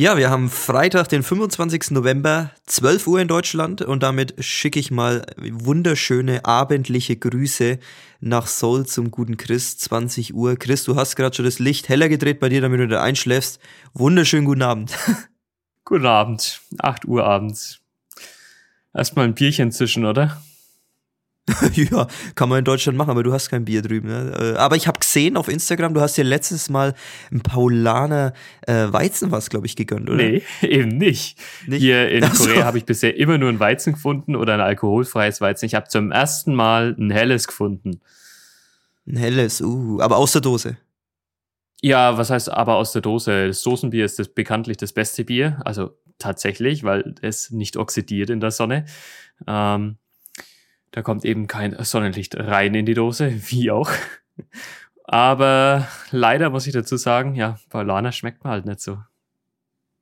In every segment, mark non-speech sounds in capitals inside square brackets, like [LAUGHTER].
Ja, wir haben Freitag, den 25. November, 12 Uhr in Deutschland und damit schicke ich mal wunderschöne abendliche Grüße nach Seoul zum guten Chris, 20 Uhr. Chris, du hast gerade schon das Licht heller gedreht bei dir, damit du da einschläfst. Wunderschönen guten Abend. [LAUGHS] Guten Abend, 8 Uhr abends. Erstmal ein Bierchen zwischen, oder? [LAUGHS] ja, kann man in Deutschland machen, aber du hast kein Bier drüben. Ne? Äh, aber ich habe gesehen auf Instagram, du hast dir letztes Mal ein Paulaner äh, Weizen was, glaube ich, gegönnt, oder? Nee, [LAUGHS] eben nicht. nicht? Hier in so. Korea habe ich bisher immer nur ein Weizen gefunden oder ein alkoholfreies Weizen. Ich habe zum ersten Mal ein helles gefunden. Ein helles, uh, aber aus der Dose. Ja, was heißt aber aus der Dose? Das Dosenbier ist das bekanntlich das beste Bier, also tatsächlich, weil es nicht oxidiert in der Sonne. Ähm, da kommt eben kein Sonnenlicht rein in die Dose, wie auch. Aber leider muss ich dazu sagen, ja, Paulaner schmeckt mir halt nicht so.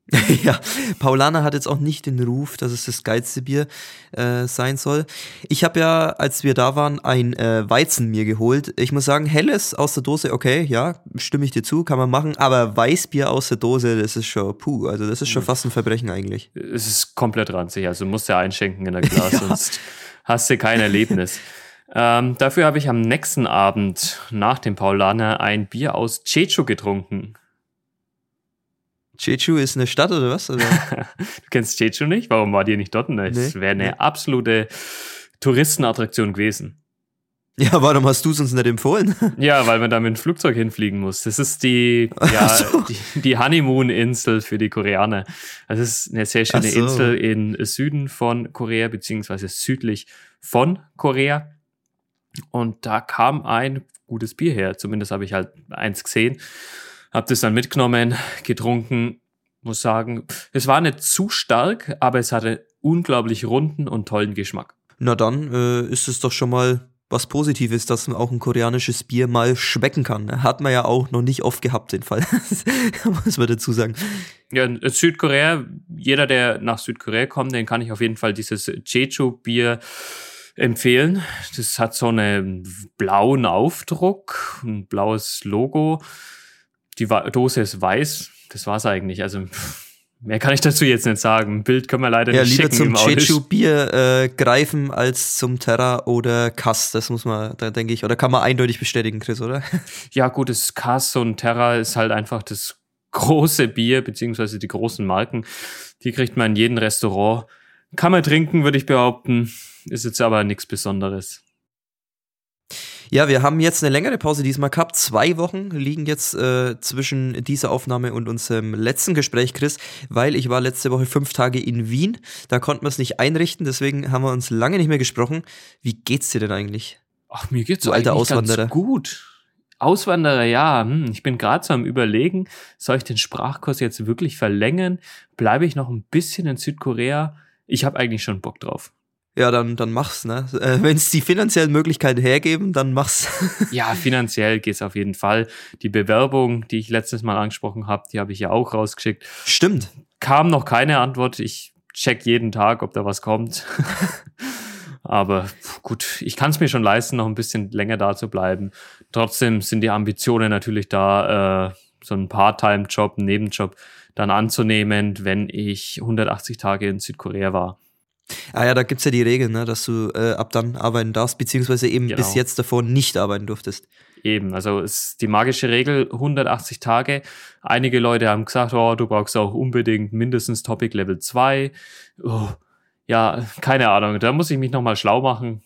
[LAUGHS] ja, Paulaner hat jetzt auch nicht den Ruf, dass es das geilste Bier äh, sein soll. Ich habe ja, als wir da waren, ein äh, Weizen mir geholt. Ich muss sagen, helles aus der Dose, okay, ja, stimme ich dir zu, kann man machen. Aber Weißbier aus der Dose, das ist schon puh, also das ist schon fast ein Verbrechen eigentlich. Es ist komplett ranzig, also musst du ja einschenken in der Glas, [LAUGHS] ja. sonst hast du kein Erlebnis. [LAUGHS] ähm, dafür habe ich am nächsten Abend nach dem Paulaner ein Bier aus Checho getrunken. Jeju ist eine Stadt oder was? Oder? [LAUGHS] du kennst Jeju nicht? Warum war die nicht dort? Das nee, wäre eine nee. absolute Touristenattraktion gewesen. Ja, warum hast du es uns nicht empfohlen? Ja, weil man da mit dem Flugzeug hinfliegen muss. Das ist die, ja, so. die, die Honeymoon-Insel für die Koreaner. Das ist eine sehr schöne so. Insel im Süden von Korea, beziehungsweise südlich von Korea. Und da kam ein gutes Bier her. Zumindest habe ich halt eins gesehen. Hab das dann mitgenommen, getrunken. Muss sagen, es war nicht zu stark, aber es hatte unglaublich runden und tollen Geschmack. Na dann äh, ist es doch schon mal was Positives, dass man auch ein koreanisches Bier mal schmecken kann. Hat man ja auch noch nicht oft gehabt, den Fall. [LAUGHS] muss man dazu sagen. Ja, Südkorea, jeder, der nach Südkorea kommt, den kann ich auf jeden Fall dieses Jeju-Bier empfehlen. Das hat so einen blauen Aufdruck, ein blaues Logo. Die Dose ist weiß. Das war's eigentlich. Also Mehr kann ich dazu jetzt nicht sagen. Ein Bild können wir leider ja, nicht schicken. Ja, lieber zum Jeju-Bier äh, greifen als zum Terra oder Kass. Das muss man, da denke ich, oder kann man eindeutig bestätigen, Chris, oder? [LAUGHS] Ja, gut, das Kass und Terra ist halt einfach das große Bier, beziehungsweise die großen Marken. Die kriegt man in jedem Restaurant. Kann man trinken, würde ich behaupten. Ist jetzt aber nichts Besonderes. Ja, wir haben jetzt eine längere Pause diesmal gehabt. Zwei Wochen liegen jetzt äh, zwischen dieser Aufnahme und unserem letzten Gespräch, Chris, weil ich war letzte Woche fünf Tage in Wien. Da konnten wir es nicht einrichten, deswegen haben wir uns lange nicht mehr gesprochen. Wie geht's dir denn eigentlich? Ach, mir geht's so alter Auswanderer. Ganz gut. Auswanderer, ja. Hm, ich bin gerade so am Überlegen, soll ich den Sprachkurs jetzt wirklich verlängern? Bleibe ich noch ein bisschen in Südkorea? Ich habe eigentlich schon Bock drauf ja, dann, dann mach's, ne? Äh, Wenn es die finanziellen Möglichkeiten hergeben, dann mach's. [LAUGHS] ja, finanziell geht's auf jeden Fall. Die Bewerbung, die ich letztes Mal angesprochen habe, die habe ich ja auch rausgeschickt. Stimmt. Kam noch keine Antwort. Ich check jeden Tag, ob da was kommt. [LAUGHS] Aber gut, ich kann es mir schon leisten, noch ein bisschen länger da zu bleiben. Trotzdem sind die Ambitionen natürlich da, äh, so einen Part-Time-Job, einen Nebenjob dann anzunehmen, wenn ich 180 Tage in Südkorea war. Ah ja, da gibt es ja die Regel, ne, dass du äh, ab dann arbeiten darfst, beziehungsweise eben genau. bis jetzt davor nicht arbeiten durftest. Eben, also ist die magische Regel 180 Tage. Einige Leute haben gesagt, oh, du brauchst auch unbedingt mindestens Topic Level 2. Oh, ja, keine Ahnung, da muss ich mich nochmal schlau machen.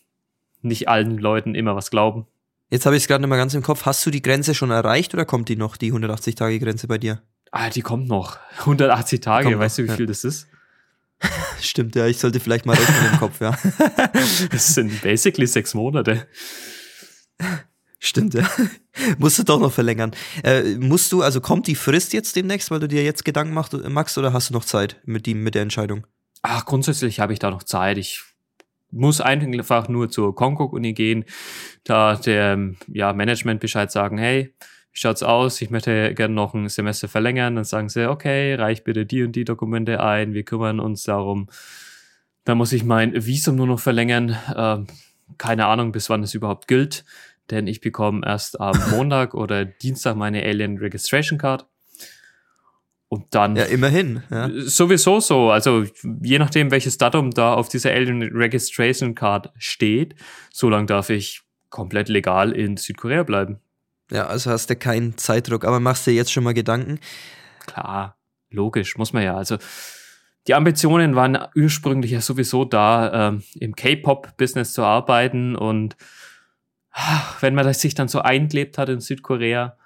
Nicht allen Leuten immer was glauben. Jetzt habe ich es gerade nicht mehr ganz im Kopf. Hast du die Grenze schon erreicht oder kommt die noch, die 180-Tage-Grenze bei dir? Ah, die kommt noch. 180 Tage, kommt weißt noch, du, wie viel das ist? [LAUGHS] Stimmt, ja, ich sollte vielleicht mal rechnen im Kopf, ja. [LAUGHS] Das sind basically sechs Monate. Stimmt, ja. musst du doch noch verlängern. Äh, musst du, also kommt die Frist jetzt demnächst, weil du dir jetzt Gedanken machst, Max, oder hast du noch Zeit mit, die, mit der Entscheidung? Ach, grundsätzlich habe ich da noch Zeit. Ich muss einfach nur zur Konkok-Uni gehen, da der ja, Management Bescheid sagen, hey, wie schaut's aus? Ich möchte gerne noch ein Semester verlängern. Dann sagen sie, okay, reich bitte die und die Dokumente ein. Wir kümmern uns darum. Dann muss ich mein Visum nur noch verlängern. Ähm, keine Ahnung, bis wann es überhaupt gilt. Denn ich bekomme erst am [LAUGHS] Montag oder Dienstag meine Alien Registration Card. Und dann. Ja, immerhin. Ja. Sowieso so. Also, je nachdem, welches Datum da auf dieser Alien Registration Card steht, so lange darf ich komplett legal in Südkorea bleiben. Ja, also hast du keinen Zeitdruck, aber machst dir jetzt schon mal Gedanken? Klar, logisch, muss man ja. Also, die Ambitionen waren ursprünglich ja sowieso da, ähm, im K-Pop-Business zu arbeiten und ach, wenn man sich dann so eingelebt hat in Südkorea,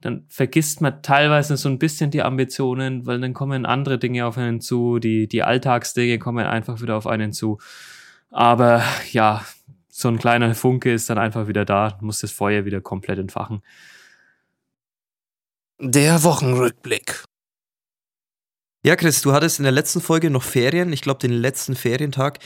dann vergisst man teilweise so ein bisschen die Ambitionen, weil dann kommen andere Dinge auf einen zu, die, die Alltagsdinge kommen einfach wieder auf einen zu. Aber ja, so ein kleiner Funke ist dann einfach wieder da, muss das Feuer wieder komplett entfachen. Der Wochenrückblick. Ja, Chris, du hattest in der letzten Folge noch Ferien, ich glaube den letzten Ferientag.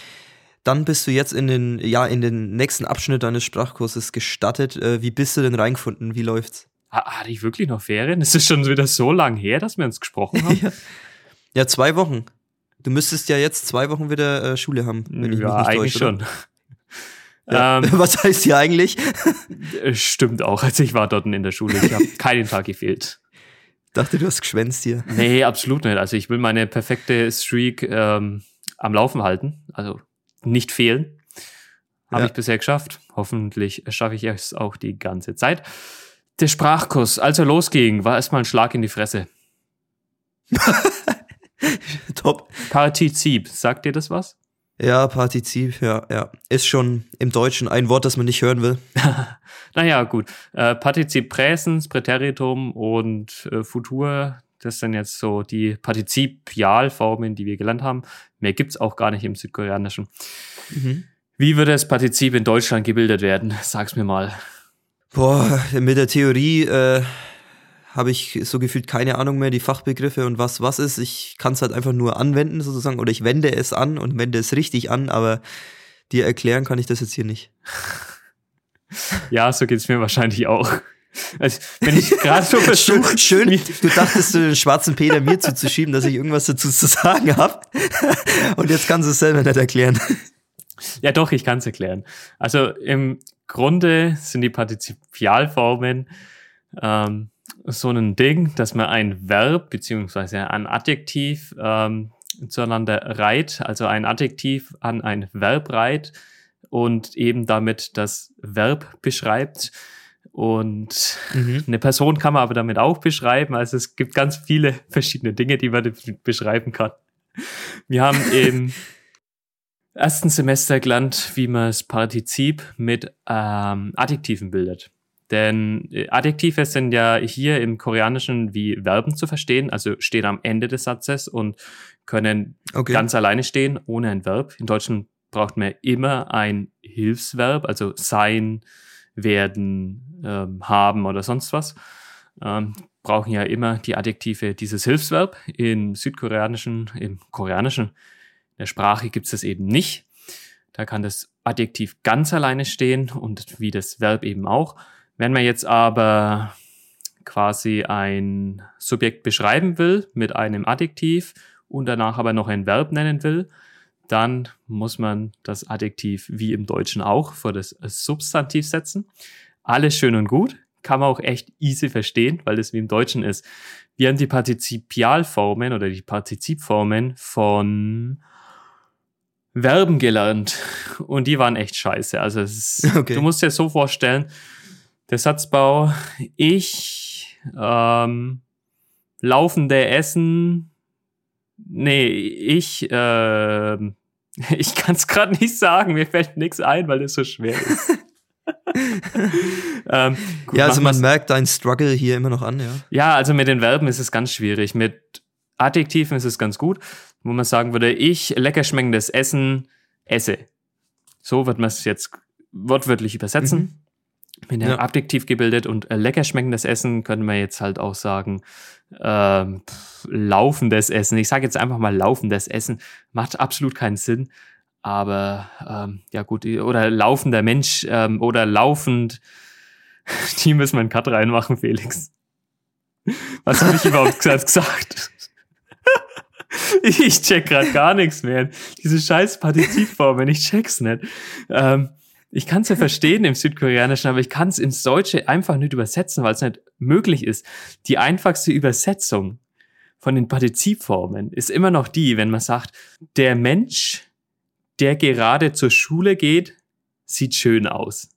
Dann bist du jetzt in den, ja, in den nächsten Abschnitt deines Sprachkurses gestartet. Äh, wie bist du denn reingefunden? Wie läuft's? Hatte ich wirklich noch Ferien? Ist es schon wieder so lang her, dass wir uns gesprochen haben? [LAUGHS] ja. ja, zwei Wochen. Du müsstest ja jetzt zwei Wochen wieder äh, Schule haben, wenn ich ja, mich nicht eigentlich täusche, schon. Ja. Ähm, [LAUGHS] Was heißt hier eigentlich? Äh, stimmt auch. Also ich war dort in der Schule. Ich habe [LAUGHS] keinen Tag gefehlt. Dachte, du hast geschwänzt hier. Nee, absolut nicht. Also ich will meine perfekte Streak ähm, am Laufen halten. Also nicht fehlen. Habe ja. ich bisher geschafft. Hoffentlich schaffe ich es auch die ganze Zeit. Der Sprachkurs, als er losging, war erstmal ein Schlag in die Fresse. [LAUGHS] Top. Partizip, sagt dir das was? Ja, Partizip, ja, ja. Ist schon im Deutschen ein Wort, das man nicht hören will. [LAUGHS] naja, gut. Äh, Partizip Präsens, Präteritum und äh, Futur, das sind jetzt so die Partizipialformen, die wir gelernt haben. Mehr gibt's auch gar nicht im Südkoreanischen. Mhm. Wie würde das Partizip in Deutschland gebildet werden? [LAUGHS] Sag's mir mal. Boah, mit der Theorie äh, habe ich so gefühlt keine Ahnung mehr, die Fachbegriffe und was was ist. Ich kann es halt einfach nur anwenden sozusagen oder ich wende es an und wende es richtig an, aber dir erklären kann ich das jetzt hier nicht. [LAUGHS] Ja, so geht's mir wahrscheinlich auch. Also, wenn ich gerade so versuche. [LAUGHS] Schön, du dachtest, den schwarzen Peter mir zuzuschieben, dass ich irgendwas dazu zu sagen habe. [LAUGHS] Und jetzt kannst du es selber nicht erklären. Ja, doch, ich kann es erklären. Also im Grunde sind die Partizipialformen ähm, so ein Ding, dass man ein Verb beziehungsweise ein Adjektiv ähm, zueinander reiht, also ein Adjektiv an ein Verb reiht und eben damit das Verb beschreibt. Und mhm. eine Person kann man aber damit auch beschreiben. Also es gibt ganz viele verschiedene Dinge, die man beschreiben kann. Wir haben [LAUGHS] im ersten Semester gelernt, wie man das Partizip mit ähm, Adjektiven bildet. Denn äh, Adjektive sind ja hier im Koreanischen wie Verben zu verstehen, also stehen am Ende des Satzes und können okay. ganz alleine stehen, ohne ein Verb. In Deutschen braucht man immer ein Hilfsverb, also sein, werden, ähm, haben oder sonst was. Ähm, brauchen ja immer die Adjektive dieses Hilfsverb. Im Südkoreanischen, im Koreanischen, in der Sprache gibt es das eben nicht. Da kann das Adjektiv ganz alleine stehen und wie das Verb eben auch. Wenn man jetzt aber quasi ein Subjekt beschreiben will mit einem Adjektiv und danach aber noch ein Verb nennen will, dann muss man das Adjektiv wie im Deutschen auch vor das Substantiv setzen. Alles schön und gut, kann man auch echt easy verstehen, weil das wie im Deutschen ist. Wir haben die Partizipialformen oder die Partizipformen von Verben gelernt und die waren echt scheiße. Also ist, [LAUGHS] okay. du musst dir so vorstellen, der Satzbau, ich, ähm, laufende Essen, nee, ich, äh, [LAUGHS] ich kann es gerade nicht sagen, mir fällt nichts ein, weil es so schwer ist. [LAUGHS] ähm, gut, ja, also man merkt deinen Struggle hier immer noch an, ja. Ja, also mit den Verben ist es ganz schwierig. Mit Adjektiven ist es ganz gut, wo man sagen würde, ich lecker schmeckendes Essen esse. So wird man es jetzt wortwörtlich übersetzen. Mhm mit einem ja. Adjektiv gebildet und äh, lecker schmeckendes Essen können wir jetzt halt auch sagen, ähm, pff, laufendes Essen. Ich sage jetzt einfach mal laufendes Essen. Macht absolut keinen Sinn. Aber ähm, ja gut, oder laufender Mensch ähm, oder laufend, [LAUGHS] die müssen wir einen Cut reinmachen, Felix. Was habe ich überhaupt [LAUGHS] gesagt? ich check grad gar nichts mehr. Diese scheiß Partizipformen, ich check's nicht. Ähm, ich kann es ja verstehen im Südkoreanischen, aber ich kann es ins Deutsche einfach nicht übersetzen, weil es nicht möglich ist. Die einfachste Übersetzung von den Partizipformen ist immer noch die, wenn man sagt, der Mensch, der gerade zur Schule geht, sieht schön aus.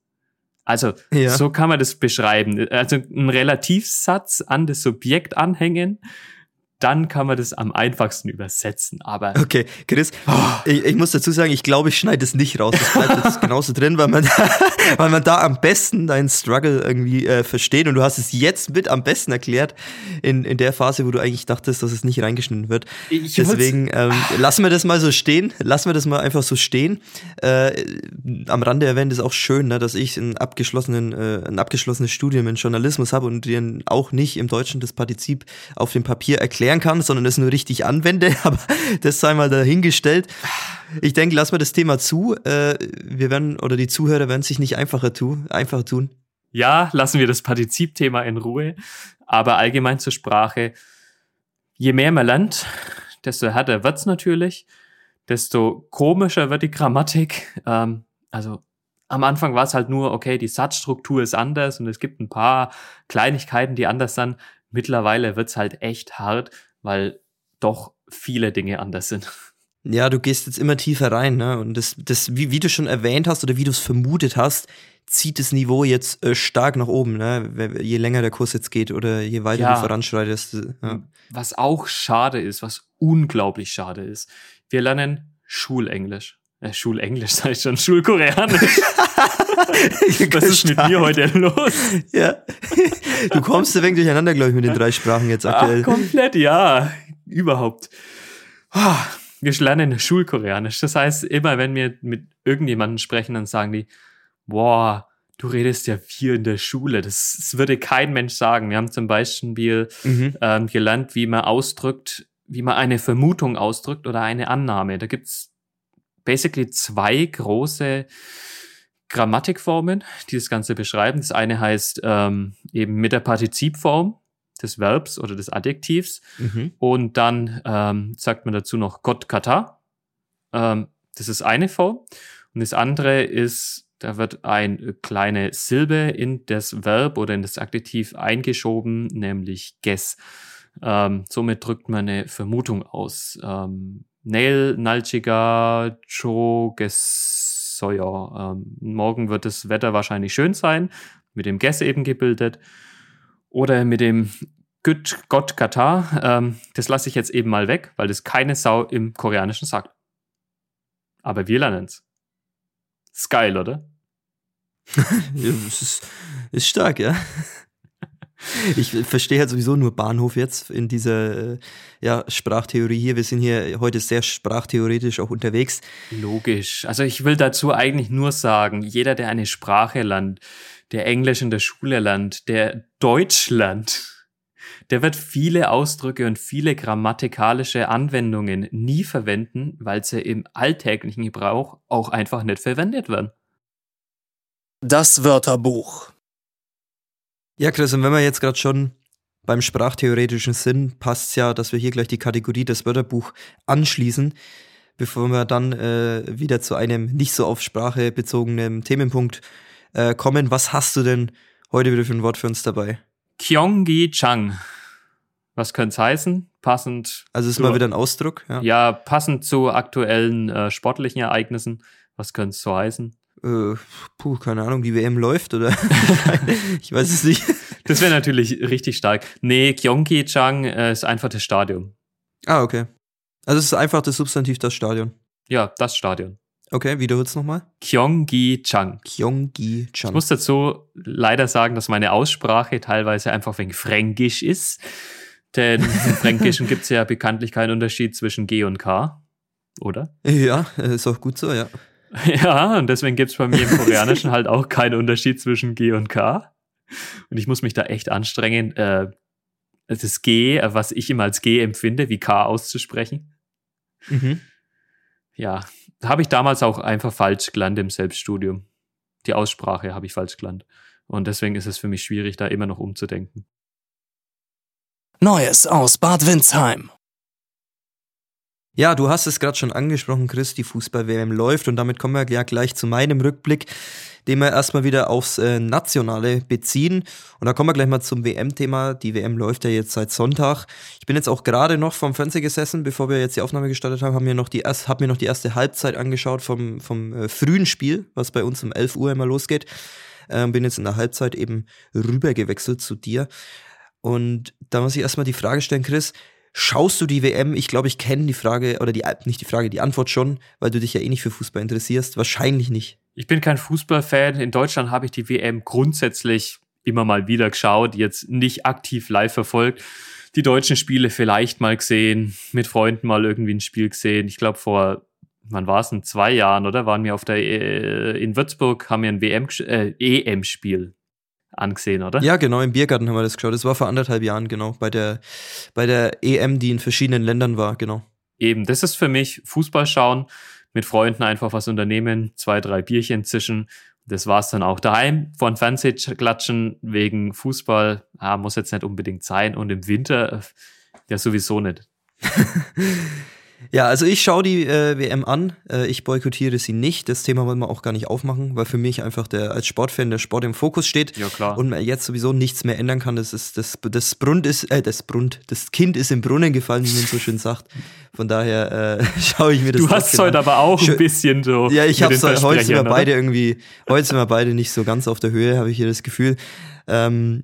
Also, ja. so kann man das beschreiben. Also, ein Relativsatz an das Subjekt anhängen dann kann man das am einfachsten übersetzen. Aber okay, Chris, oh. ich, ich, muss dazu sagen, ich glaube, ich schneide es nicht raus. Das bleibt jetzt [LAUGHS] genauso drin, weil man, da, [LAUGHS] weil man da am besten deinen Struggle irgendwie äh, versteht. Und du hast es jetzt mit am besten erklärt in, in der Phase, wo du eigentlich dachtest, dass es nicht reingeschnitten wird. Ich Deswegen ähm, lassen wir das mal so stehen. Lassen wir das mal einfach so stehen. Äh, am Rande erwähnt ist auch schön, ne, dass ich ein, abgeschlossenen, äh, ein abgeschlossenes Studium in Journalismus habe und dir auch nicht im Deutschen das Partizip auf dem Papier erklären erklären kann, sondern es nur richtig anwende, [LAUGHS] aber das sei mal dahingestellt. Ich denke, lass mal das Thema zu. Äh, wir werden, oder die Zuhörer werden sich nicht einfacher, tu, einfacher tun. Ja, lassen wir das Partizipthema in Ruhe. Aber allgemein zur Sprache. Je mehr man lernt, desto härter wird's natürlich, desto komischer wird die Grammatik. Ähm, also am Anfang war es halt nur, okay, die Satzstruktur ist anders und es gibt ein paar Kleinigkeiten, die anders sind mittlerweile wird's halt echt hart, weil doch viele Dinge anders sind. Ja, du gehst jetzt immer tiefer rein, ne? Und das, das wie, wie du schon erwähnt hast oder wie du es vermutet hast, zieht das Niveau jetzt äh, stark nach oben, ne? Je länger der Kurs jetzt geht oder je weiter ja. du voranschreitest. Ja. Was auch schade ist, was unglaublich schade ist, wir lernen Schulenglisch. Äh, Schulenglisch, [LAUGHS] sag ich schon, Schulkoreanisch. [LAUGHS] Was ist mit mir heute los? Ja. Du kommst ein wenig durcheinander, glaube ich, mit den drei Sprachen jetzt aktuell. Ach, komplett, ja. Überhaupt. Ah, wir lernen Schulkoreanisch. Das heißt, immer wenn wir mit irgendjemandem sprechen, dann sagen die, boah, du redest ja viel in der Schule. Das, das würde kein Mensch sagen. Wir haben zum Beispiel mhm. ähm, gelernt, wie man ausdrückt, wie man eine Vermutung ausdrückt oder eine Annahme. Da gibt's basically zwei große Grammatikformen, die das Ganze beschreiben. Das eine heißt ähm, eben mit der Partizipform des Verbs oder des Adjektivs. Mhm. Und dann ähm, sagt man dazu noch Gott kata. Ähm, das ist eine Form. Und das andere ist, da wird eine kleine Silbe in das Verb oder in das Adjektiv eingeschoben, nämlich guess. Ähm, somit drückt man eine Vermutung aus. Nail, Nalchiga, Cho, Gessoyer. Ähm, morgen wird das Wetter wahrscheinlich schön sein, mit dem Guess eben gebildet. Oder mit dem Gut, Gott Katar. Ähm, das lasse ich jetzt eben mal weg, weil das keine Sau im Koreanischen sagt. Aber wir lernen es. Ist geil, oder? [LAUGHS] ja, ist, ist stark, ja. Ich verstehe halt sowieso nur Bahnhof jetzt in dieser äh, ja, Sprachtheorie hier. Wir sind hier heute sehr sprachtheoretisch auch unterwegs. Logisch. Also ich will dazu eigentlich nur sagen, jeder, der eine Sprache lernt, der Englisch in der Schule lernt, der Deutsch lernt, der wird viele Ausdrücke und viele grammatikalische Anwendungen nie verwenden, weil sie im alltäglichen Gebrauch auch einfach nicht verwendet werden. Das Wörterbuch ja, Chris, und wenn wir jetzt gerade schon beim sprachtheoretischen Sinn passt ja, dass wir hier gleich die Kategorie des Wörterbuch anschließen, bevor wir dann äh, wieder zu einem nicht so auf Sprache bezogenen Themenpunkt äh, kommen. Was hast du denn heute wieder für ein Wort für uns dabei? Kyonggi Chang. Was könnte es heißen? Passend. Also ist mal wieder ein Ausdruck. Ja, ja passend zu aktuellen äh, sportlichen Ereignissen. Was könnte es so heißen? Äh, puh, keine Ahnung, die WM läuft oder [LAUGHS] ich weiß es nicht. Das wäre natürlich richtig stark. Nee, Gyeonggi-chang äh, ist einfach das Stadion. Ah, okay. Also es ist einfach das Substantiv das Stadion. Ja, das Stadion. Okay, wiederhol's nochmal. Gyeonggi-chang. Gyeonggi-chang. Ich muss dazu leider sagen, dass meine Aussprache teilweise einfach wegen Fränkisch ist. Denn [LAUGHS] im Fränkischen gibt es ja bekanntlich keinen Unterschied zwischen G und K, oder? Ja, ist auch gut so, ja. [LAUGHS] Ja, und deswegen gibt's bei mir im Koreanischen halt auch keinen Unterschied zwischen G und K. Und ich muss mich da echt anstrengen, äh, das G, was ich immer als G empfinde, wie K auszusprechen. Mhm. Ja, habe ich damals auch einfach falsch gelandet im Selbststudium. Die Aussprache habe ich falsch gelandet. Und deswegen ist es für mich schwierig, da immer noch umzudenken. Neues aus Bad Windsheim. Ja, du hast es gerade schon angesprochen, Chris, die Fußball-WM läuft und damit kommen wir ja gleich zu meinem Rückblick, den wir erstmal wieder aufs äh, Nationale beziehen. Und da kommen wir gleich mal zum WM-Thema. Die WM läuft ja jetzt seit Sonntag. Ich bin jetzt auch gerade noch vom Fernseher gesessen, bevor wir jetzt die Aufnahme gestartet haben, haben mir noch die hab mir noch die erste Halbzeit angeschaut vom, vom äh, frühen Spiel, was bei uns um 11 Uhr immer losgeht. Ähm, bin jetzt in der Halbzeit eben rüber gewechselt zu dir. Und da muss ich erstmal die Frage stellen, Chris, Schaust du die WM? Ich glaube, ich kenne die Frage, oder die, nicht die Frage, die Antwort schon, weil du dich ja eh nicht für Fußball interessierst. Wahrscheinlich nicht. Ich bin kein Fußballfan. In Deutschland habe ich die WM grundsätzlich immer mal wieder geschaut, jetzt nicht aktiv live verfolgt. Die deutschen Spiele vielleicht mal gesehen, mit Freunden mal irgendwie ein Spiel gesehen. Ich glaube, vor, wann war es, in zwei Jahren, oder? Waren wir auf der, äh, in Würzburg, haben wir ein WM, äh, EM-Spiel angesehen, oder? Ja, genau, im Biergarten haben wir das geschaut. Das war vor anderthalb Jahren, genau, bei der, bei der EM, die in verschiedenen Ländern war, genau. Eben, das ist für mich Fußball schauen, mit Freunden einfach was unternehmen, zwei, drei Bierchen zischen. Das war's dann auch. Daheim von Fernseher klatschen wegen Fußball, ah, muss jetzt nicht unbedingt sein. Und im Winter, äh, ja, sowieso nicht. [LAUGHS] Ja, also ich schaue die äh, WM an. Äh, ich boykottiere sie nicht. Das Thema wollen wir auch gar nicht aufmachen, weil für mich einfach der als Sportfan der Sport im Fokus steht. Ja, klar. Und man jetzt sowieso nichts mehr ändern kann. Das ist das das Brund ist äh, das Brund, das Kind ist im Brunnen gefallen, wie man so schön sagt. Von daher äh, [LAUGHS] schaue ich mir das Du hast es heute aber auch ein bisschen so. Ja, ich habe heute sind wir beide irgendwie heute sind wir beide nicht so ganz auf der Höhe, habe ich hier das Gefühl. Ähm,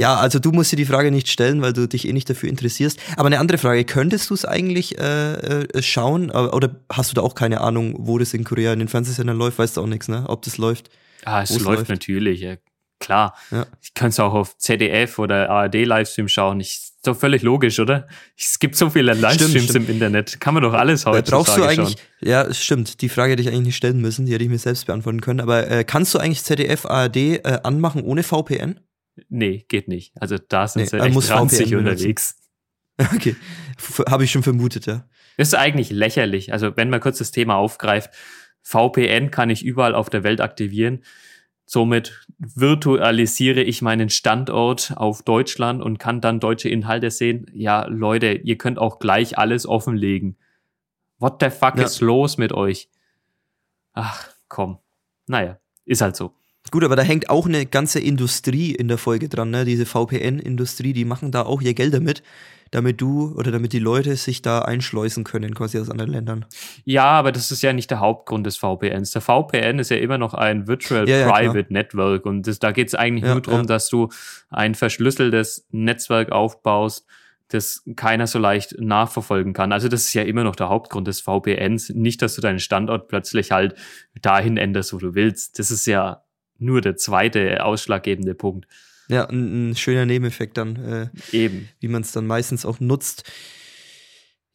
ja, also du musst dir die Frage nicht stellen, weil du dich eh nicht dafür interessierst. Aber eine andere Frage, könntest du es eigentlich äh, äh, schauen? Oder hast du da auch keine Ahnung, wo das in Korea in den Fernsehsendern läuft? Weißt du auch nichts, ne? Ob das läuft? Ah, es läuft, läuft, natürlich, ja. Klar. Ja. Ich könnte es auch auf ZDF oder ARD-Livestream schauen. Ich, ist doch völlig logisch, oder? Es gibt so viele Livestreams stimmt, stimmt. im Internet. Kann man doch alles heute Brauchst du eigentlich, schauen. Ja, stimmt. Die Frage hätte ich eigentlich nicht stellen müssen. Die hätte ich mir selbst beantworten können. Aber äh, kannst du eigentlich ZDF, ARD äh, anmachen ohne VPN? Nee, geht nicht. Also da sind nee, sie echt muss ranzig unterwegs. [LAUGHS] Okay, habe ich schon vermutet, ja. Das ist eigentlich lächerlich. Also wenn man kurz das Thema aufgreift, VPN kann ich überall auf der Welt aktivieren. Somit virtualisiere ich meinen Standort auf Deutschland und kann dann deutsche Inhalte sehen. Ja, Leute, ihr könnt auch gleich alles offenlegen. What the fuck ja. ist los mit euch? Ach, komm. Naja, ist halt so. Gut, aber da hängt auch eine ganze Industrie in der Folge dran, ne? Diese VPN-Industrie, die machen da auch ihr Geld damit, damit du oder damit die Leute sich da einschleusen können, quasi aus anderen Ländern. Ja, aber das ist ja nicht der Hauptgrund des VPNs. Der VPN ist ja immer noch ein Virtual ja, Private ja, Network und das, da geht es eigentlich ja, nur darum, dass du ein verschlüsseltes Netzwerk aufbaust, das keiner so leicht nachverfolgen kann. Also das ist ja immer noch der Hauptgrund des VPNs. Nicht, dass du deinen Standort plötzlich halt dahin änderst, wo du willst. Das ist ja nur der zweite ausschlaggebende Punkt. Ja, ein, ein schöner Nebeneffekt dann. Äh, Eben. Wie man es dann meistens auch nutzt.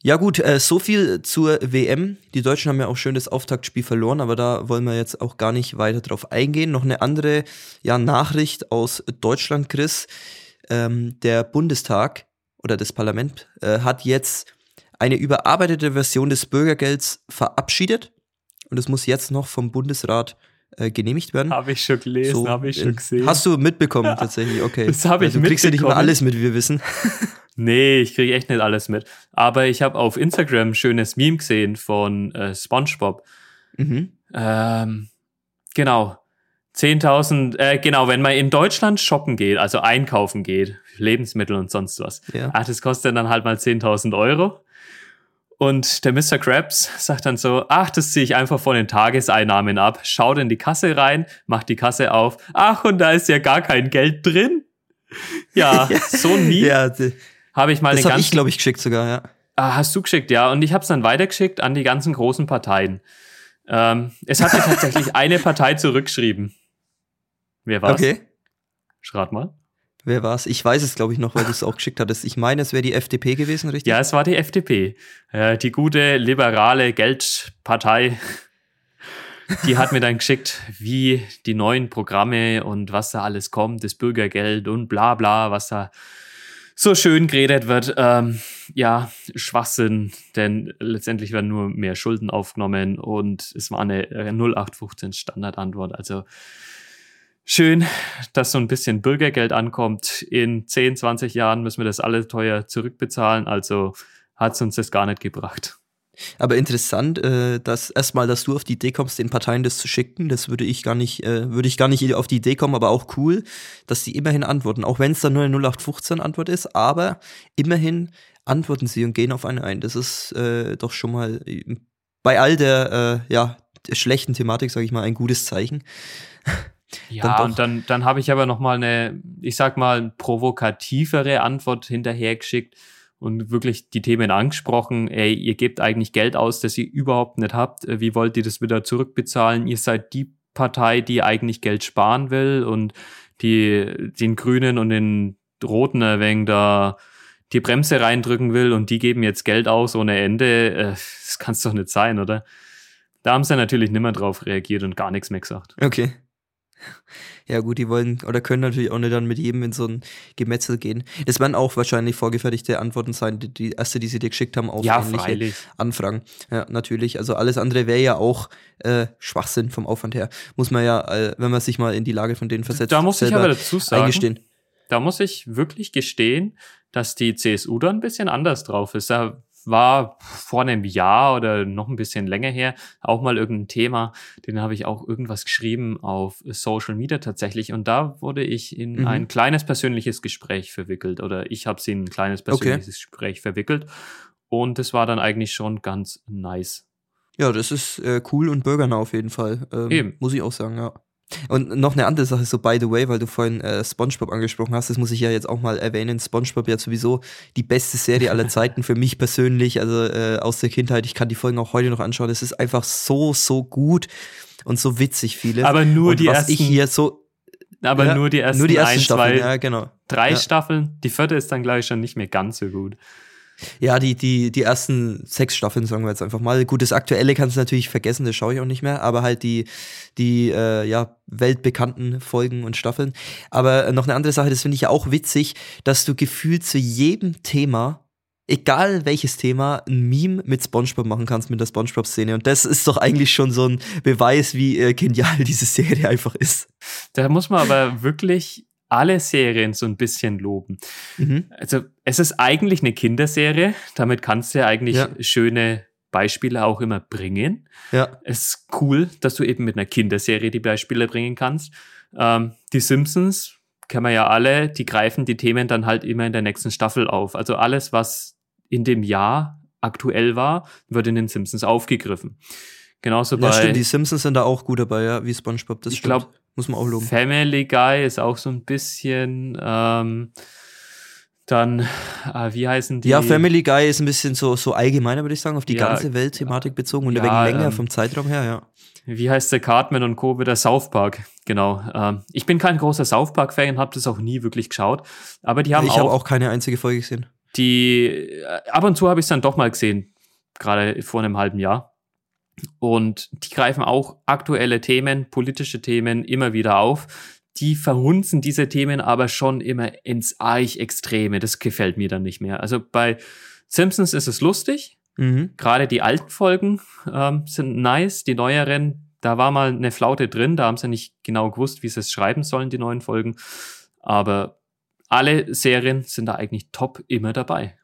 Ja gut, äh, so viel zur WM. Die Deutschen haben ja auch schön das Auftaktspiel verloren, aber da wollen wir jetzt auch gar nicht weiter drauf eingehen. Noch eine andere ja, Nachricht aus Deutschland, Chris. Ähm, der Bundestag oder das Parlament äh, hat jetzt eine überarbeitete Version des Bürgergelds verabschiedet und es muss jetzt noch vom Bundesrat äh, genehmigt werden. Habe ich schon gelesen, so, habe ich schon gesehen. Hast du mitbekommen ja. tatsächlich? Okay. [LAUGHS] Das habe ich also, Du kriegst ja nicht immer alles mit, wie wir wissen. [LAUGHS] nee, ich kriege echt nicht alles mit. Aber ich habe auf Instagram ein schönes Meme gesehen von äh, SpongeBob. Mhm. Ähm, genau. 10.000, äh, genau, wenn man in Deutschland shoppen geht, also einkaufen geht, Lebensmittel und sonst was, ja. ach, das kostet dann halt mal 10.000 Euro. Und der Mr. Krabs sagt dann so, ach, das ziehe ich einfach von den Tageseinnahmen ab. Schaut in die Kasse rein, macht die Kasse auf. Ach, und da ist ja gar kein Geld drin. [LAUGHS] Ja, so nie. Ja, habe ich mal das habe ich, glaube ich, geschickt sogar, ja. Ah, hast du geschickt, ja. Und ich habe es dann weitergeschickt an die ganzen großen Parteien. Ähm, es hat ja [LAUGHS] tatsächlich eine Partei zurückgeschrieben. Wer war's? Okay. Schrat mal. Wer war's? Ich weiß es, glaube ich, noch, weil du es auch [LAUGHS] geschickt hattest. Ich meine, es wäre die FDP gewesen, richtig? Ja, es war die FDP. Äh, die gute liberale Geldpartei. Die hat mir dann geschickt, wie die neuen Programme und was da alles kommt, das Bürgergeld und bla bla, was da so schön geredet wird. Ähm, ja, Schwachsinn, denn letztendlich werden nur mehr Schulden aufgenommen und es war eine 0815 Standardantwort. Also schön, dass so ein bisschen Bürgergeld ankommt. In 10, 20 Jahren müssen wir das alle teuer zurückbezahlen, also hat es uns das gar nicht gebracht. Aber interessant, äh, dass erstmal, dass du auf die Idee kommst, den Parteien das zu schicken, das würde ich gar nicht, äh, würde ich gar nicht auf die Idee kommen, aber auch cool, dass die immerhin antworten, auch wenn es dann nur eine 0815 Antwort ist, aber immerhin antworten sie und gehen auf eine ein. Das ist äh, doch schon mal bei all der ja, schlechten Thematik, sage ich mal, ein gutes Zeichen. Ja, dann und dann, dann habe ich aber noch mal eine, ich sag mal, provokativere Antwort hinterhergeschickt und wirklich die Themen angesprochen. Ey, ihr gebt eigentlich Geld aus, das ihr überhaupt nicht habt. Äh, wie wollt ihr das wieder zurückbezahlen? Ihr seid die Partei, die eigentlich Geld sparen will und die den Grünen und den Roten wenig da die Bremse reindrücken will und die geben jetzt Geld aus ohne Ende. Äh, das kann es doch nicht sein, oder? Da haben sie natürlich nimmer drauf reagiert und gar nichts mehr gesagt. Okay. [LAUGHS] Ja, gut, die wollen oder können natürlich auch nicht dann mit jedem in so ein Gemetzel gehen. Das werden auch wahrscheinlich vorgefertigte Antworten sein, die, die erste, die sie dir geschickt haben, auf ja, freilich. Anfragen. Ja, natürlich. Also alles andere wäre ja auch äh, Schwachsinn vom Aufwand her. Muss man ja, äh, wenn man sich mal in die Lage von denen versetzt, da muss ich aber dazu sagen, eingestehen. Da muss ich wirklich gestehen, dass die CSU da ein bisschen anders drauf ist. Da war vor einem Jahr oder noch ein bisschen länger her auch mal irgendein Thema, den habe ich auch irgendwas geschrieben auf Social Media tatsächlich und da wurde ich in mhm. ein kleines persönliches Gespräch verwickelt oder ich habe sie in ein kleines persönliches okay. Gespräch verwickelt und das war dann eigentlich schon ganz nice. Ja, das ist äh, cool und bürgernah auf jeden Fall. Ähm, Eben. Muss ich auch sagen, ja. Und noch eine andere Sache, so by the way, weil du vorhin äh, SpongeBob angesprochen hast, das muss ich ja jetzt auch mal erwähnen. SpongeBob ja sowieso die beste Serie aller Zeiten für mich persönlich, also äh, aus der Kindheit. Ich kann die Folgen auch heute noch anschauen. Es ist einfach so, so gut und so witzig viele. Aber nur und die was ersten. ich hier so. Aber ja, nur die ersten nur die erste ein, Staffel, zwei, ja, genau. drei ja. Staffeln. Die vierte ist dann, glaube ich, schon nicht mehr ganz so gut. Ja, die, die, die ersten sechs Staffeln, sagen wir jetzt einfach mal. Gut, das Aktuelle kannst du natürlich vergessen, das schaue ich auch nicht mehr, aber halt die, die äh, ja, weltbekannten Folgen und Staffeln. Aber noch eine andere Sache, das finde ich ja auch witzig, dass du gefühlt zu jedem Thema egal welches Thema, ein Meme mit SpongeBob machen kannst mit der SpongeBob-Szene. Und das ist doch eigentlich schon so ein Beweis, wie äh, genial diese Serie einfach ist. Da muss man aber wirklich alle Serien so ein bisschen loben. Mhm. Also es ist eigentlich eine Kinderserie, damit kannst du ja eigentlich ja. schöne Beispiele auch immer bringen. Ja. Es ist cool, dass du eben mit einer Kinderserie die Beispiele bringen kannst. Ähm, die Simpsons kennen wir ja alle, die greifen die Themen dann halt immer in der nächsten Staffel auf. Also alles, was in dem Jahr aktuell war, wird in den Simpsons aufgegriffen. Genauso bei. Ja, stimmt, die Simpsons sind da auch gut dabei, ja, wie SpongeBob. Das ich glaube, muss man auch loben. Family Guy ist auch so ein bisschen. Ähm, dann, äh, wie heißen die? Ja, Family Guy ist ein bisschen so, so allgemeiner, würde ich sagen, auf die ja, ganze Welt-Thematik bezogen und ja, wenig länger ähm, vom Zeitraum her, ja. Wie heißt der Cartman und Co. der South Park? Genau. Ähm, ich bin kein großer South Park-Fan, habe das auch nie wirklich geschaut. Aber die haben ich auch. Ich habe auch keine einzige Folge gesehen. Die, äh, ab und zu habe ich es dann doch mal gesehen, gerade vor einem halben Jahr. Und die greifen auch aktuelle Themen, politische Themen immer wieder auf. Die verhunzen diese Themen aber schon immer ins Arch-Extreme. Das gefällt mir dann nicht mehr. Also bei Simpsons ist es lustig. Mhm. Gerade die alten Folgen ähm, sind nice. Die neueren, da war mal eine Flaute drin. Da haben sie nicht genau gewusst, wie sie es schreiben sollen, die neuen Folgen. Aber alle Serien sind da eigentlich top immer dabei.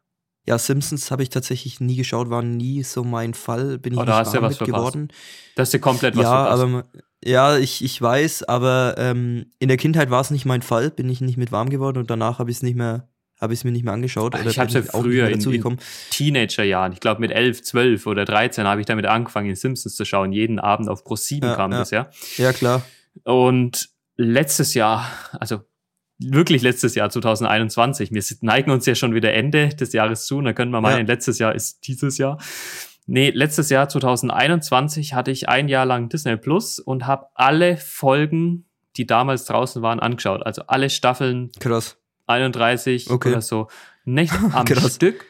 Ja, Simpsons habe ich tatsächlich nie geschaut, war nie so mein Fall. Bin ich oh, da nicht hast warm ja was geworden. Da hast du komplett was ja, verpasst. Aber, ja, ich, ich weiß, aber ähm, in der Kindheit war es nicht mein Fall, bin ich nicht mit warm geworden und danach habe ich es nicht mehr, habe ich es mir nicht mehr angeschaut. Oder ich habe es ja früher in, in Teenagerjahren, ich glaube mit 11, 12 oder 13 habe ich damit angefangen, Simpsons zu schauen. Jeden Abend auf Pro 7 ja, kam ja. das, ja. Ja, klar. Und letztes Jahr, also wirklich letztes Jahr 2021. Wir neigen uns ja schon wieder Ende des Jahres zu und da können wir meinen, ja. letztes Jahr ist dieses Jahr. Nee, letztes Jahr 2021 hatte ich ein Jahr lang Disney Plus und habe alle Folgen, die damals draußen waren, angeschaut. Also alle Staffeln. Krass. 31 okay. oder so. Nicht [LAUGHS] am Stück,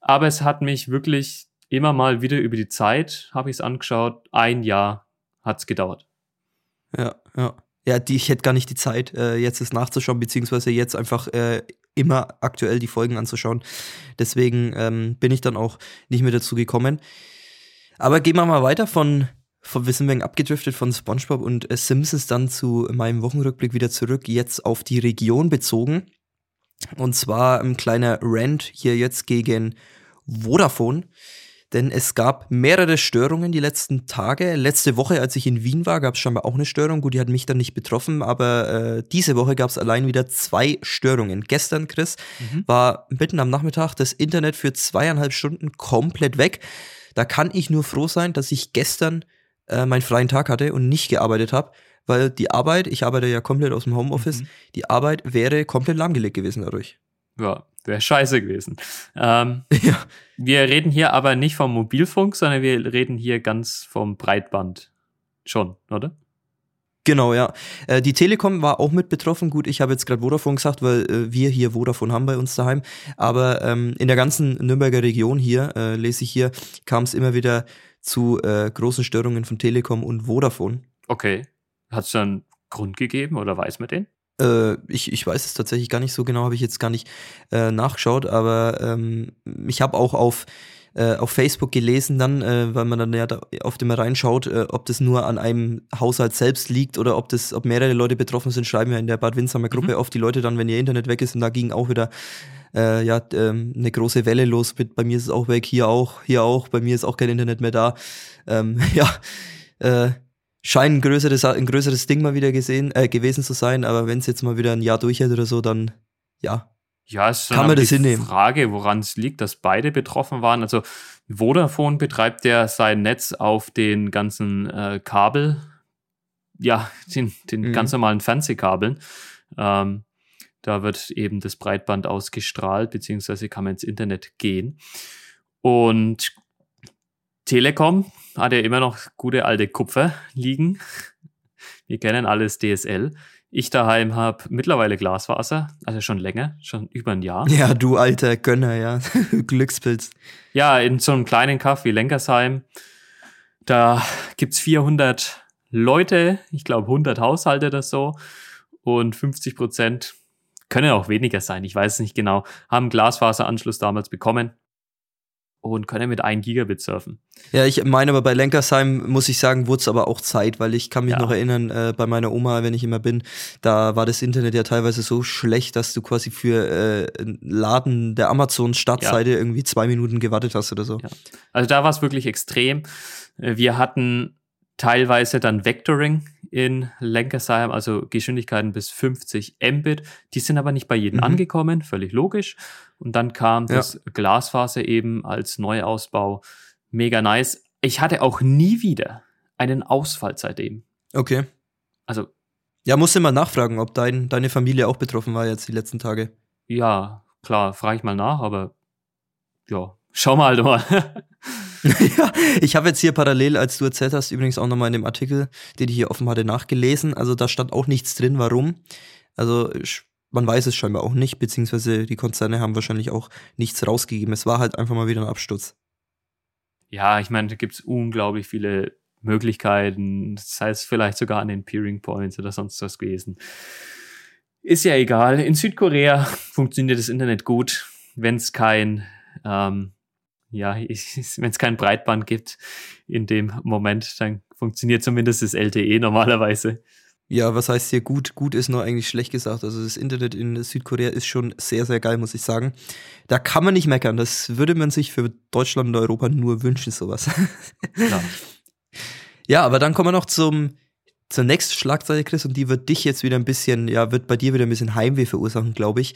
aber es hat mich wirklich immer mal wieder über die Zeit, habe ich es angeschaut. Ein Jahr hat's gedauert. Ja, ja ja, die, ich hätte gar nicht die Zeit, äh, jetzt es nachzuschauen, beziehungsweise jetzt einfach äh, immer aktuell die Folgen anzuschauen. Deswegen ähm, bin ich dann auch nicht mehr dazu gekommen. Aber gehen wir mal weiter von, von wir sind abgedriftet von SpongeBob und äh, Simpsons dann zu meinem Wochenrückblick wieder zurück, jetzt auf die Region bezogen. Und zwar ein kleiner Rant hier jetzt gegen Vodafone. Denn es gab mehrere Störungen die letzten Tage. Letzte Woche, als ich in Wien war, gab es scheinbar auch eine Störung. Gut, die hat mich dann nicht betroffen, aber äh, diese Woche gab es allein wieder zwei Störungen. Gestern, Chris, mhm. war mitten am Nachmittag das Internet für zweieinhalb Stunden komplett weg. Da kann ich nur froh sein, dass ich gestern äh, meinen freien Tag hatte und nicht gearbeitet habe, weil die Arbeit, ich arbeite ja komplett aus dem Homeoffice, mhm. die Arbeit wäre komplett lahmgelegt gewesen dadurch. Ja, wäre scheiße gewesen. Ähm, [LAUGHS] ja. Wir reden hier aber nicht vom Mobilfunk, sondern wir reden hier ganz vom Breitband. Schon, oder? Genau, ja. Äh, die Telekom war auch mit betroffen. Gut, ich habe jetzt gerade Vodafone gesagt, weil äh, wir hier Vodafone haben bei uns daheim. Aber ähm, in der ganzen Nürnberger Region hier, äh, lese ich hier, kam es immer wieder zu äh, großen Störungen von Telekom und Vodafone. Okay. Hat es dann Grund gegeben oder weiß man den? Äh, ich, ich weiß es tatsächlich gar nicht so genau, habe ich jetzt gar nicht äh, nachgeschaut, aber ähm, ich habe auch auf, äh, auf Facebook gelesen dann, äh, weil man dann ja da oft immer reinschaut, ob das nur an einem Haushalt selbst liegt oder ob das, ob mehrere Leute betroffen sind, schreiben ja in der Bad Windsamer Gruppe mhm. oft die Leute dann, wenn ihr Internet weg ist und da ging auch wieder ja, ähm, eine große Welle los mit, bei mir ist es auch weg, hier auch, hier auch, bei mir ist auch kein Internet mehr da. Ähm, [LAUGHS] ja, äh, scheint ein größeres, ein größeres Ding mal wieder gesehen, äh, gewesen zu sein, aber wenn es jetzt mal wieder ein Jahr durch hätte oder so, dann ja. Ja, es ist kann man das die hinnehmen. Frage, woran es liegt, dass beide betroffen waren. Also Vodafone betreibt ja sein Netz auf den ganzen äh, Kabel, ja, den, den mhm. ganz normalen Fernsehkabeln. Ähm, da wird eben das Breitband ausgestrahlt, beziehungsweise kann man ins Internet gehen. Und Telekom hat ja immer noch gute alte Kupfer liegen. Wir kennen alles DSL. Ich daheim habe mittlerweile Glasfaser, also schon länger, schon über ein Jahr. Ja, du alter Gönner, ja. [LAUGHS] Glückspilz. Ja, in so einem kleinen Kaff wie Lenkersheim, da gibt's 400 Leute, ich glaube 100 Haushalte oder so und 50 Prozent können auch weniger sein, ich weiß es nicht genau, haben Glasfaseranschluss damals bekommen und können mit 1 Gigabit surfen. Ja, ich meine aber bei Lenkersheim muss ich sagen, wurde es aber auch Zeit, weil ich kann mich ja. noch erinnern, äh, bei meiner Oma, wenn ich immer bin, da war das Internet ja teilweise so schlecht, dass du quasi für äh, Laden der Amazon-Startseite ja. irgendwie zwei Minuten gewartet hast oder so. Ja. Also da war es wirklich extrem. Äh, wir hatten teilweise dann Vectoring in Lenkersheim, also Geschwindigkeiten bis 50 Mbit. Die sind aber nicht bei jedem mhm. angekommen, völlig logisch. Und dann kam ja. das Glasfaser eben als Neuausbau. Mega nice. Ich hatte auch nie wieder einen Ausfall seitdem. Okay. Also. Ja, musst du mal nachfragen, ob dein, deine Familie auch betroffen war jetzt die letzten Tage. Ja, klar, frage ich mal nach, aber ja, schau mal mal. [LAUGHS] ja, ich habe jetzt hier parallel, als du erzählt hast, übrigens auch nochmal in dem Artikel, den ich hier offen hatte, nachgelesen. Also da stand auch nichts drin, warum. Also man weiß es scheinbar auch nicht, beziehungsweise die Konzerne haben wahrscheinlich auch nichts rausgegeben. Es war halt einfach mal wieder ein Absturz. Ja, ich meine, da gibt es unglaublich viele Möglichkeiten, das heißt vielleicht sogar an den Peering Points oder sonst was gewesen. Ist ja egal. In Südkorea funktioniert das Internet gut, wenn es kein ähm, ja, [LAUGHS] wenn es kein Breitband gibt in dem Moment, dann funktioniert zumindest das LTE normalerweise. Ja, was heißt hier gut? Gut ist nur eigentlich schlecht gesagt. Also das Internet in Südkorea ist schon sehr, sehr geil, muss ich sagen. Da kann man nicht meckern. Das würde man sich für Deutschland und Europa nur wünschen, sowas. Ja, [LAUGHS] ja aber dann kommen wir noch zum, zur nächsten Schlagzeile, Chris, und die wird dich jetzt wieder ein bisschen, ja, wird bei dir wieder ein bisschen Heimweh verursachen, glaube ich.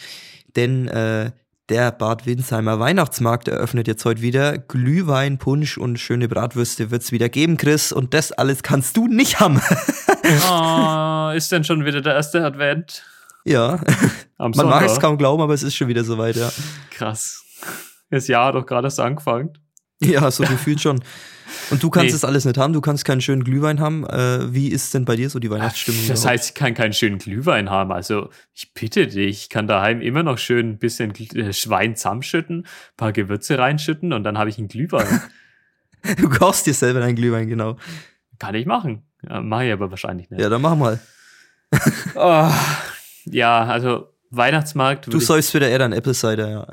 Denn äh, der Bad Windsheimer Weihnachtsmarkt eröffnet jetzt heute wieder. Glühwein, Punsch und schöne Bratwürste wird es wieder geben, Chris. Und das alles kannst du nicht haben. oh, [LAUGHS] ist denn schon wieder der erste Advent? Ja. Am Man mag es kaum glauben, aber es ist schon wieder soweit, ja. Krass. Das Jahr hat doch gerade erst angefangen. [LAUGHS] Ja, so gefühlt schon. Und du kannst nee. das alles nicht haben, du kannst keinen schönen Glühwein haben. Äh, wie ist denn bei dir so die Weihnachtsstimmung? Das heißt, ich kann keinen schönen Glühwein haben. Also ich bitte dich, ich kann daheim immer noch schön ein bisschen äh, Schwein zusammenschütten, ein paar Gewürze reinschütten und dann habe ich einen Glühwein. [LAUGHS] du kaufst dir selber einen Glühwein, genau. Kann ich machen. Ja, Mache ich aber wahrscheinlich nicht. Ja, dann mach mal. oh, ja, also Weihnachtsmarkt. Du sollst wieder eher dann Apple Cider, ja.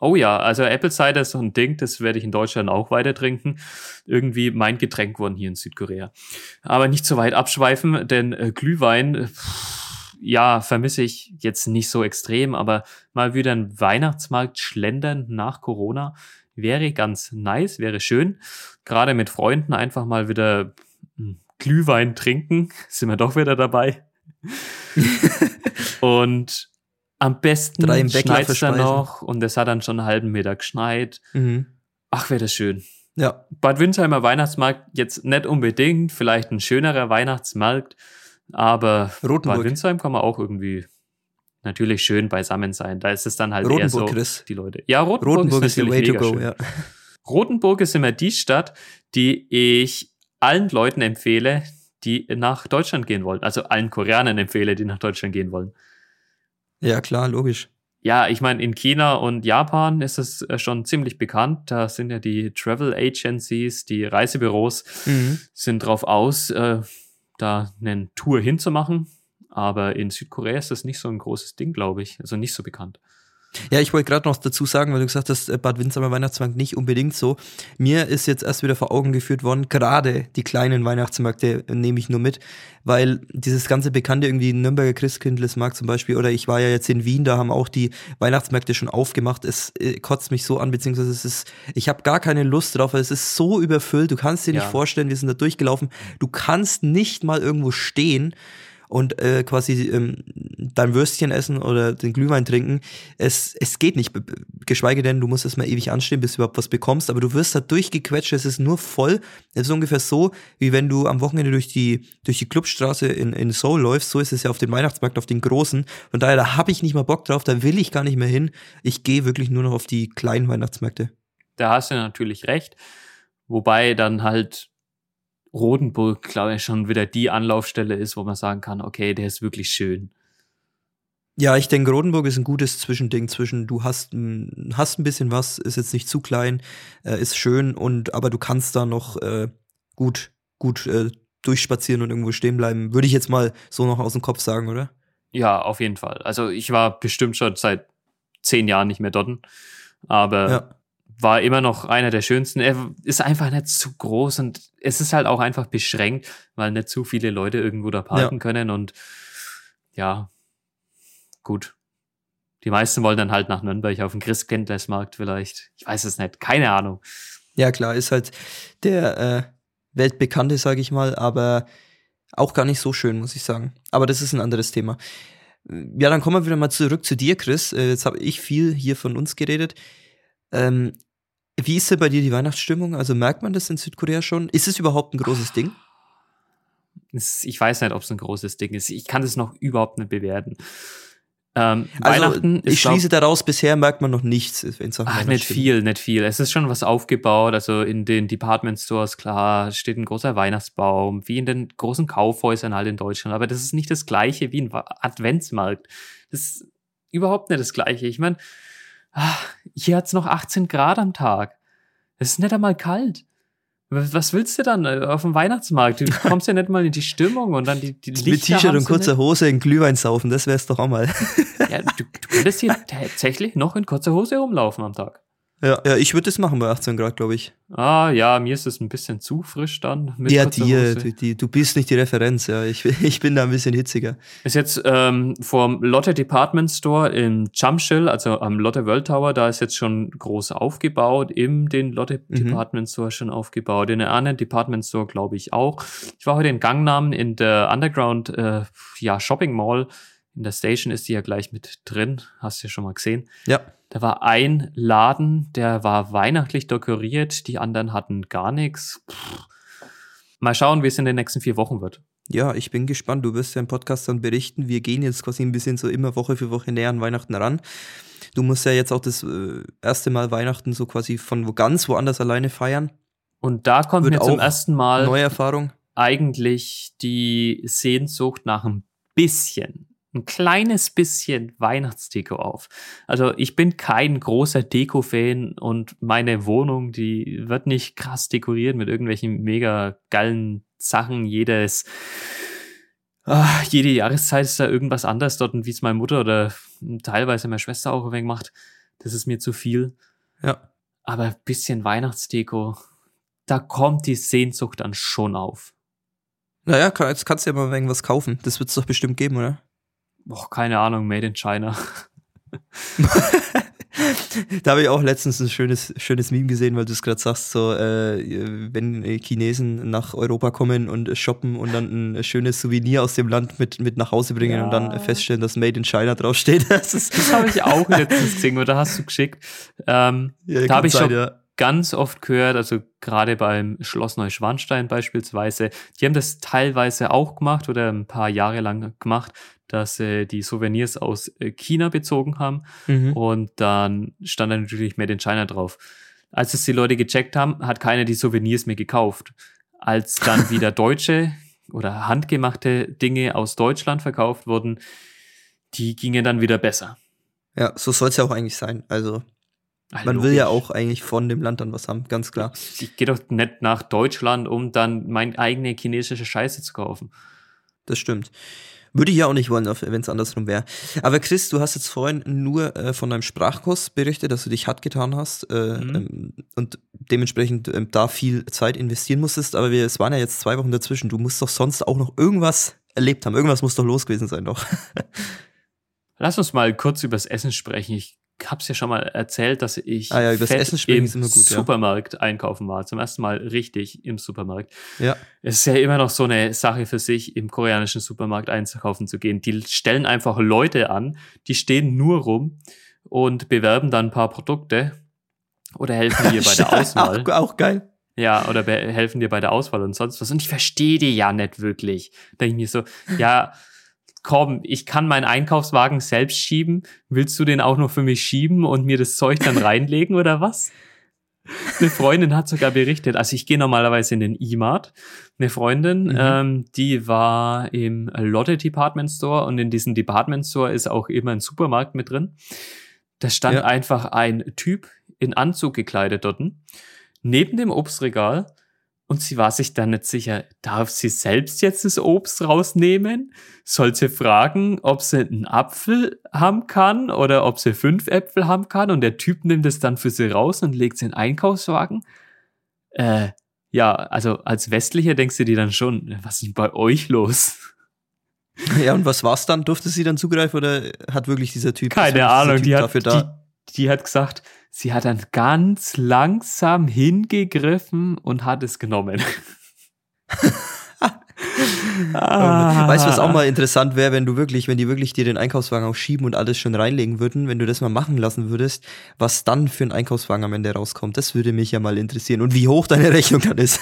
Oh ja, also Apple Cider ist so ein Ding, das werde ich in Deutschland auch weiter trinken. Irgendwie mein Getränk geworden hier in Südkorea. Aber nicht so weit abschweifen, denn äh, Glühwein, pff, ja, vermisse ich jetzt nicht so extrem, aber mal wieder ein Weihnachtsmarkt schlendern nach Corona wäre ganz nice, wäre schön. Gerade mit Freunden einfach mal wieder hm, Glühwein trinken, [LAUGHS] sind wir doch wieder dabei. [LAUGHS] und am besten schneit es dann noch und es hat dann schon einen halben Meter geschneit. Mhm. Ach, wäre das schön. Ja. Bad Windheimer Weihnachtsmarkt jetzt nicht unbedingt, vielleicht ein schönerer Weihnachtsmarkt, aber Rotenburg. Bad Windsheim kann man auch irgendwie natürlich schön beisammen sein. Da ist es dann halt Rotenburg, eher so Chris. die Leute. Ja, Rotenburg, Rotenburg ist, ist the way to go, ja. Rotenburg ist immer die Stadt, die ich allen Leuten empfehle, die nach Deutschland gehen wollen. Also allen Koreanern empfehle, die nach Deutschland gehen wollen. Ja, klar, logisch. Ja, ich meine, in China und Japan ist es äh, schon ziemlich bekannt. Da sind ja die Travel Agencies, die Reisebüros, mhm. sind drauf aus, äh, da eine Tour hinzumachen. Aber in Südkorea ist das nicht so ein großes Ding, glaube ich. Also nicht so bekannt. Ja, ich wollte gerade noch dazu sagen, weil du gesagt hast, äh, Bad Windsheim Weihnachtsmarkt nicht unbedingt so. Mir ist jetzt erst wieder vor Augen geführt worden, gerade die kleinen Weihnachtsmärkte nehme ich nur mit, weil dieses ganze bekannte irgendwie Nürnberger Christkindlesmarkt zum Beispiel oder ich war ja jetzt in Wien, da haben auch die Weihnachtsmärkte schon aufgemacht. Es äh, kotzt mich so an, beziehungsweise es ist, ich habe gar keine Lust drauf, weil es ist so überfüllt. Du kannst dir nicht ja. vorstellen, wir sind da durchgelaufen. Du kannst nicht mal irgendwo stehen und äh, quasi ähm, dein Würstchen essen oder den Glühwein trinken. Es, es geht nicht, geschweige denn, du musst erstmal ewig anstehen, bis du überhaupt was bekommst, aber du wirst da durchgequetscht, es ist nur voll. Es ist ungefähr so, wie wenn du am Wochenende durch die, durch die Clubstraße in, in Seoul läufst, so ist es ja auf dem Weihnachtsmarkt, auf den großen. Von daher, da habe ich nicht mal Bock drauf, da will ich gar nicht mehr hin. Ich gehe wirklich nur noch auf die kleinen Weihnachtsmärkte. Da hast du natürlich recht. Wobei dann halt Rodenburg, glaube ich, schon wieder die Anlaufstelle ist, wo man sagen kann, okay, der ist wirklich schön. Ja, ich denke, Rodenburg ist ein gutes Zwischending zwischen, du hast, hast ein bisschen was, ist jetzt nicht zu klein, äh, ist schön und aber du kannst da noch äh, gut, gut äh, durchspazieren und irgendwo stehen bleiben. Würde ich jetzt mal so noch aus dem Kopf sagen, oder? Ja, auf jeden Fall. Also ich war bestimmt schon seit zehn Jahren nicht mehr dort. Aber ja war immer noch einer der schönsten. Er ist einfach nicht zu groß und es ist halt auch einfach beschränkt, weil nicht zu viele Leute irgendwo da parken ja. können und ja, gut. Die meisten wollen dann halt nach Nürnberg auf den Christkindlesmarkt vielleicht. Ich weiß es nicht, keine Ahnung. Ja, klar, ist halt der äh, weltbekannte, sage ich mal, aber auch gar nicht so schön, muss ich sagen. Aber das ist ein anderes Thema. Ja, dann kommen wir wieder mal zurück zu dir, Chris. Äh, jetzt habe ich viel hier von uns geredet. Ähm, wie ist denn bei dir die Weihnachtsstimmung? Also merkt man das in Südkorea schon? Ist es überhaupt ein großes Ding? Ich weiß nicht, ob es ein großes Ding ist. Ich kann das noch überhaupt nicht bewerten. Ähm, also, Weihnachten ich schließe daraus, bisher merkt man noch nichts. Ach, nicht viel, nicht viel. Es ist schon was aufgebaut. Also in den Department Stores, klar, steht ein großer Weihnachtsbaum, wie in den großen Kaufhäusern halt in Deutschland. Aber das ist nicht das Gleiche wie ein Adventsmarkt. Das ist überhaupt nicht das Gleiche. Ich meine, ach, hier hat's noch 18 Grad am Tag. Es ist nicht einmal kalt. Was willst du dann äh, auf dem Weihnachtsmarkt? Du [LAUGHS] kommst ja nicht mal in die Stimmung und dann die, die Lichter Mit T-Shirt und kurzer Hose in Glühwein saufen, das wär's doch auch mal. Ja, du, du könntest hier [LAUGHS] tatsächlich noch in kurzer Hose rumlaufen am Tag. Ja, ja ich würde das machen bei 18 Grad, glaube ich. Ah, ja, mir ist es ein bisschen zu frisch dann. Mit ja, dir, die, die, du bist nicht die Referenz, ja. Ich, [LAUGHS] ich bin da ein bisschen hitziger. Ist jetzt ähm, vom Lotte Department Store in Jamshil, also am Lotte World Tower, da ist jetzt schon groß aufgebaut, im den Lotte mhm. Department Store schon aufgebaut, in der anderen Department Store glaube ich auch. Ich war heute in Gangnam in der Underground äh, ja, Shopping Mall. In der Station ist die ja gleich mit drin, hast du ja schon mal gesehen. Ja. Da war ein Laden, der war weihnachtlich dekoriert, die anderen hatten gar nichts. Mal schauen, wie es in den nächsten vier Wochen wird. Ja, ich bin gespannt. Du wirst ja im Podcast dann berichten. Wir gehen jetzt quasi ein bisschen so immer Woche für Woche näher an Weihnachten ran. Du musst ja jetzt auch das äh, erste Mal Weihnachten so quasi von wo ganz woanders alleine feiern. Und da kommt wird mir zum ersten Mal neue Erfahrung. eigentlich die Sehnsucht nach ein bisschen ein kleines bisschen Weihnachtsdeko auf. Also ich bin kein großer Deko-Fan und meine Wohnung, die wird nicht krass dekoriert mit irgendwelchen mega geilen Sachen. Jedes, ach, jede Jahreszeit ist da irgendwas anders dort und wie es meine Mutter oder teilweise meine Schwester auch ein macht. Das ist mir zu viel. Ja. Aber ein bisschen Weihnachtsdeko, da kommt die Sehnsucht dann schon auf. Naja, jetzt kannst du ja mal irgendwas kaufen. Das wird es doch bestimmt geben, oder? Boah, keine Ahnung, made in China. [LAUGHS] da habe ich auch letztens ein schönes, schönes Meme gesehen, weil du es gerade sagst, so, äh, wenn Chinesen nach Europa kommen und shoppen und dann ein schönes Souvenir aus dem Land mit, mit nach Hause bringen ja. und dann feststellen, dass Made in China draufsteht. [LAUGHS] Das, das habe ich auch letztens gesehen, oder hast du geschickt. Ähm, ja, da habe ich schon ja. ganz oft gehört, also gerade beim Schloss Neuschwanstein beispielsweise, die haben das teilweise auch gemacht oder ein paar Jahre lang gemacht, dass sie die Souvenirs aus äh, China bezogen haben mhm. und dann stand da natürlich Made in China drauf. Als es die Leute gecheckt haben, hat keiner die Souvenirs mehr gekauft. Als dann [LAUGHS] wieder deutsche oder handgemachte Dinge aus Deutschland verkauft wurden, die gingen dann wieder besser. Ja, so soll es ja auch eigentlich sein. Also Ach, man logisch. will ja auch eigentlich von dem Land dann was haben, ganz klar. Ich, ich gehe doch nicht nach Deutschland, um dann meine eigene chinesische Scheiße zu kaufen. Das stimmt. Würde ich ja auch nicht wollen, wenn es andersrum wäre. Aber Chris, du hast jetzt vorhin nur äh, von deinem Sprachkurs berichtet, dass du dich hart getan hast äh, mhm. ähm, und dementsprechend äh, da viel Zeit investieren musstest. Aber wir, es waren ja jetzt zwei Wochen dazwischen. Du musst doch sonst auch noch irgendwas erlebt haben. Irgendwas muss doch los gewesen sein, doch. [LAUGHS] Lass uns mal kurz übers Essen sprechen. Ich habe es ja schon mal erzählt, dass ich ah ja, Fett Essen im gut, Supermarkt ja. einkaufen war. Zum ersten Mal richtig im Supermarkt. Ja. Es ist ja immer noch so eine Sache für sich, im koreanischen Supermarkt einkaufen zu gehen. Die stellen einfach Leute an, die stehen nur rum und bewerben dann ein paar Produkte oder helfen dir bei der [LAUGHS] Auswahl. auch, auch geil. Ja, oder helfen dir bei der Auswahl und sonst was. Und ich verstehe die ja nicht wirklich. Da denke ich mir so, ja, komm, ich kann meinen Einkaufswagen selbst schieben. Willst du den auch noch für mich schieben und mir das Zeug dann reinlegen oder was? Eine Freundin hat sogar berichtet, also ich gehe normalerweise in den E-Mart. Eine Freundin, mhm. ähm, die war im Lotte Department Store und in diesem Department Store ist auch immer ein Supermarkt mit drin. Da stand ja. einfach ein Typ in Anzug gekleidet dort. Neben dem Obstregal und sie war sich dann nicht sicher, darf sie selbst jetzt das Obst rausnehmen? Soll sie fragen, ob sie einen Apfel haben kann oder ob sie fünf Äpfel haben kann? Und der Typ nimmt es dann für sie raus und legt sie in den Einkaufswagen? Äh, ja, also als Westlicher denkst du dir dann schon, was ist denn bei euch los? [LAUGHS] Ja, und was war's dann? Durfte sie dann zugreifen oder hat wirklich dieser Typ Keine Ahnung, typ die, hat, die, die hat gesagt, Sie hat dann ganz langsam hingegriffen und hat es genommen. ah. [LAUGHS] Weißt du, was auch mal interessant wäre, wenn du wirklich, wenn die wirklich dir den Einkaufswagen auch schieben und alles schon reinlegen würden, wenn du das mal machen lassen würdest, was dann für ein Einkaufswagen am Ende rauskommt, das würde mich ja mal interessieren und wie hoch deine [LAUGHS] Rechnung dann ist.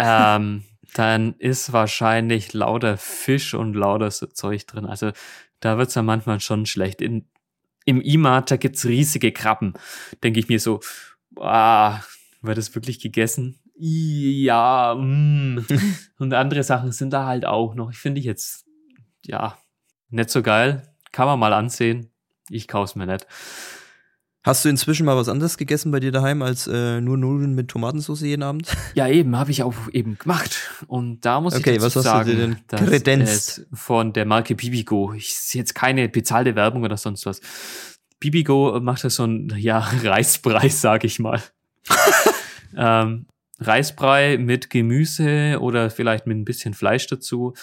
ähm, dann ist wahrscheinlich lauter Fisch und lauter Zeug drin. Also da wird's ja manchmal schon schlecht. In im E-Mart, da gibt's riesige Krabben. Denke ich mir so, ah, wird das wirklich gegessen? Ja, mm. [LAUGHS] und andere Sachen sind da halt auch noch. Ich finde ich jetzt, ja, nicht so geil. Kann man mal ansehen. Ich kauf's mir nicht. Hast du inzwischen mal was anderes gegessen bei dir daheim als äh, nur Nudeln mit Tomatensauce jeden Abend? [LAUGHS] Ja, eben, habe ich auch eben gemacht. Und da muss okay, ich was hast sagen, denn kredenzt? von der Marke Bibigo. Ich sehe jetzt keine bezahlte Werbung oder sonst was. Bibigo macht das so ein ja, [LAUGHS] Reisbrei, sag ich mal. [LAUGHS] ähm, Reisbrei mit Gemüse oder vielleicht mit ein bisschen Fleisch dazu.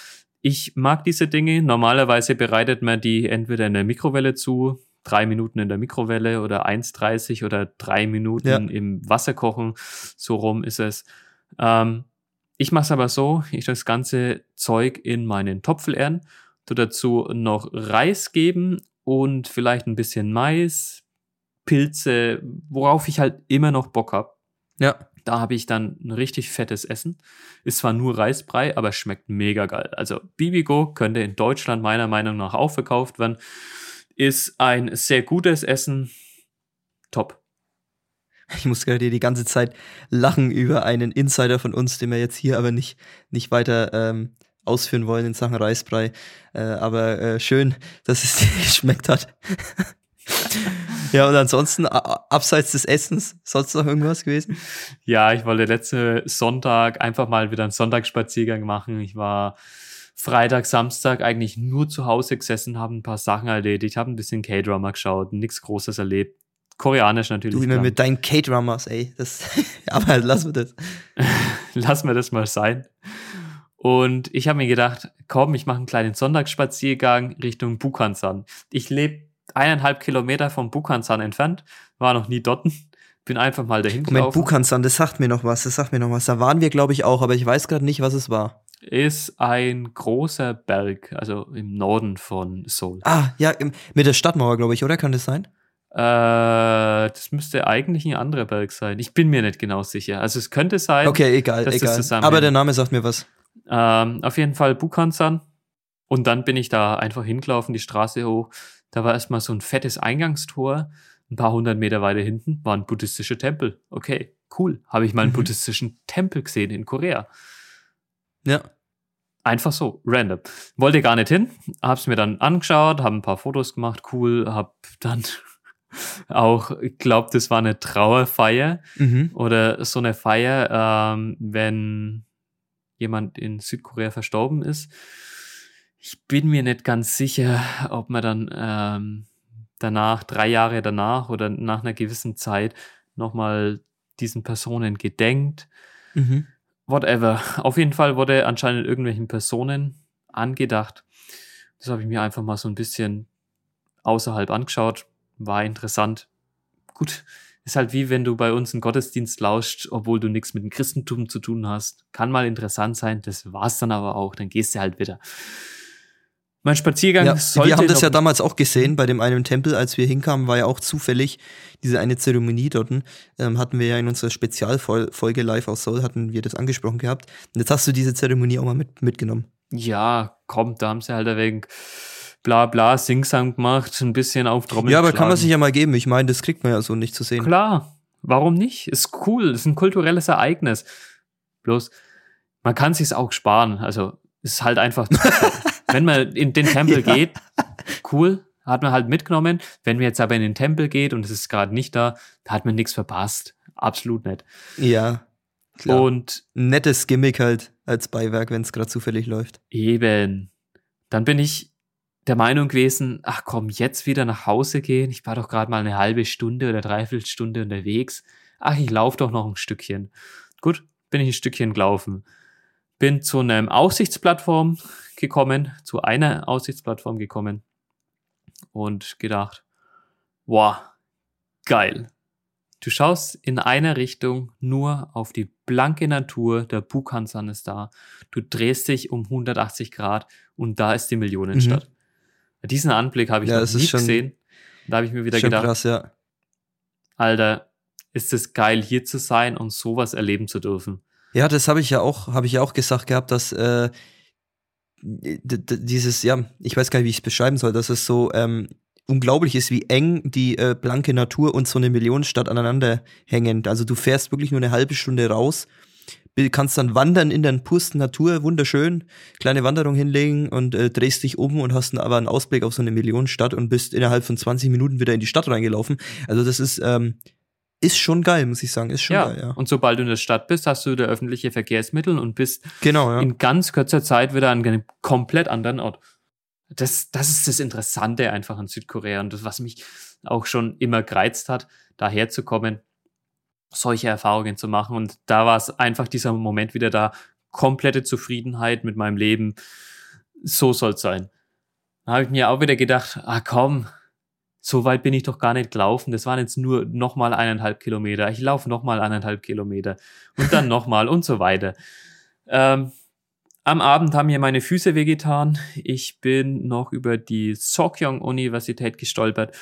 Ich mag diese Dinge. Normalerweise bereitet man die entweder in der Mikrowelle zu, drei Minuten in der Mikrowelle oder 1,30 oder drei Minuten ja. im Wasser kochen. So rum ist es. Ähm, ich mache es aber so, ich das ganze Zeug in meinen Topf leeren, tu dazu noch Reis geben und vielleicht ein bisschen Mais, Pilze, worauf ich halt immer noch Bock hab. Ja. Da habe ich dann ein richtig fettes Essen. Ist zwar nur Reisbrei, aber schmeckt mega geil. Also Bibigo könnte in Deutschland meiner Meinung nach auch verkauft werden ist ein sehr gutes Essen. Top. Ich muss gerade die ganze Zeit lachen über einen Insider von uns, den wir jetzt hier aber nicht, nicht weiter ähm, ausführen wollen in Sachen Reisbrei. Äh, aber äh, schön, dass es [LAUGHS] dir geschmeckt hat. [LAUGHS] ja, und ansonsten, abseits des Essens, sonst noch irgendwas gewesen? Ja, ich wollte letzte Sonntag einfach mal wieder einen Sonntagsspaziergang machen. Ich war Freitag, Samstag eigentlich nur zu Hause gesessen, haben ein paar Sachen erledigt, haben ein bisschen K-Drama geschaut, nichts Großes erlebt. Koreanisch natürlich. Du immer mit deinen K-Dramas, ey. Das, [LAUGHS] aber lass mir das. [LAUGHS] lass mir das mal sein. Und ich habe mir gedacht, komm, ich mache einen kleinen Sonntagsspaziergang Richtung Bukhansan. Ich lebe eineinhalb Kilometer vom Bukhansan entfernt, war noch nie dort. Bin einfach mal dahin Moment, gelaufen. Bukhansan, das sagt mir noch was, das sagt mir noch was. Da waren wir, glaube ich, auch, aber ich weiß gerade nicht, was es war. Ist ein großer Berg, also im Norden von Seoul. Ah, ja, mit der Stadtmauer, glaube ich, oder? Kann das sein? Äh, das müsste eigentlich ein anderer Berg sein. Ich bin mir nicht genau sicher. Also es könnte sein. Okay, egal, dass das egal. zusammenhängt. Aber der Name sagt mir was. Ähm, auf jeden Fall Bukhansan. Und dann bin ich da einfach hingelaufen, die Straße hoch. Da war erstmal so ein fettes Eingangstor. Ein paar hundert Meter weiter hinten war ein buddhistischer Tempel. Okay, cool. Habe ich mal einen Mhm. buddhistischen Tempel gesehen in Korea. Ja. Einfach so, random. Wollte gar nicht hin, hab's mir dann angeschaut, habe ein paar Fotos gemacht, cool, hab dann [LAUGHS] auch, ich glaube, das war eine Trauerfeier Mhm. oder so eine Feier, ähm, wenn jemand in Südkorea verstorben ist. Ich bin mir nicht ganz sicher, ob man dann ähm, danach, drei Jahre danach oder nach einer gewissen Zeit nochmal diesen Personen gedenkt. Mhm. Whatever. [LAUGHS] Auf jeden Fall wurde anscheinend irgendwelchen Personen angedacht. Das habe ich mir einfach mal so ein bisschen außerhalb angeschaut. War interessant. Gut, ist halt wie wenn du bei uns einen Gottesdienst lauscht, obwohl du nichts mit dem Christentum zu tun hast. Kann mal interessant sein, das war's dann aber auch. Dann gehst du halt wieder. Mein Spaziergang Ja, sollte wir haben das ja damals auch gesehen bei dem einen Tempel, als wir hinkamen, war ja auch zufällig diese eine Zeremonie dort. Ähm, hatten wir ja in unserer Spezialfolge Live aus Seoul, hatten wir das angesprochen gehabt. Und jetzt hast du diese Zeremonie auch mal mit, mitgenommen. Ja, komm, da haben sie halt ein wenig bla bla Singsang gemacht, ein bisschen auf Trommel Ja, aber kann man geschlagen. sich ja mal geben. Ich meine, das kriegt man ja so nicht zu sehen. Klar, warum nicht? Ist cool, ist ein kulturelles Ereignis. Bloß, man kann sich's auch sparen. Also, ist halt einfach. [LAUGHS] Wenn man in den Tempel [LAUGHS] Ja. geht, cool, hat man halt mitgenommen. Wenn man jetzt aber in den Tempel geht und es ist gerade nicht da, da hat man nichts verpasst. Absolut nicht. Ja, klar. Und nettes Gimmick halt als Beiwerk, wenn es gerade zufällig läuft. Eben. Dann bin ich der Meinung gewesen, ach komm, jetzt wieder nach Hause gehen. Ich war doch gerade mal eine halbe Stunde oder dreiviertel Stunde unterwegs. Ach, ich laufe doch noch ein Stückchen. Gut, bin ich ein Stückchen gelaufen. Bin zu einem Aussichtsplattform gekommen, zu einer Aussichtsplattform gekommen und gedacht, wow, geil. Du schaust in einer Richtung nur auf die blanke Natur, der Bukhansan ist da. Du drehst dich um 180 Grad und da ist die Millionenstadt. Diesen Anblick habe ich Mhm. Ja, noch nie schon- gesehen. Da habe ich mir wieder gedacht, krass, ja. Alter, ist es geil, hier zu sein und sowas erleben zu dürfen. Ja, das habe ich ja auch, habe ich ja auch gesagt gehabt, dass äh, dieses, ja, ich weiß gar nicht, wie ich es beschreiben soll, dass es so ähm, unglaublich ist, wie eng die äh, blanke Natur und so eine Millionenstadt aneinander hängen. Also du fährst wirklich nur eine halbe Stunde raus, kannst dann wandern in der pusten Natur, wunderschön, kleine Wanderung hinlegen und äh, drehst dich um und hast dann aber einen Ausblick auf so eine Millionenstadt und bist innerhalb von 20 Minuten wieder in die Stadt reingelaufen. Also das ist, ähm, ist schon geil, muss ich sagen, ist schon Ja, geil, ja. und sobald du in der Stadt bist, hast du da öffentliche Verkehrsmittel und bist Genau, ja. in ganz kurzer Zeit wieder an einem komplett anderen Ort. Das, das ist das Interessante einfach an Südkorea und das, was mich auch schon immer gereizt hat, daher zu kommen, solche Erfahrungen zu machen. Und da war es einfach dieser Moment wieder da, komplette Zufriedenheit mit meinem Leben. So soll es sein. Da habe ich mir auch wieder gedacht, ah komm, so weit bin ich doch gar nicht gelaufen. Das waren jetzt nur nochmal eineinhalb Kilometer. Ich laufe nochmal eineinhalb Kilometer und dann nochmal und so weiter. Ähm, am Abend haben mir meine Füße wehgetan. Ich bin noch über die Sokyong-Universität gestolpert.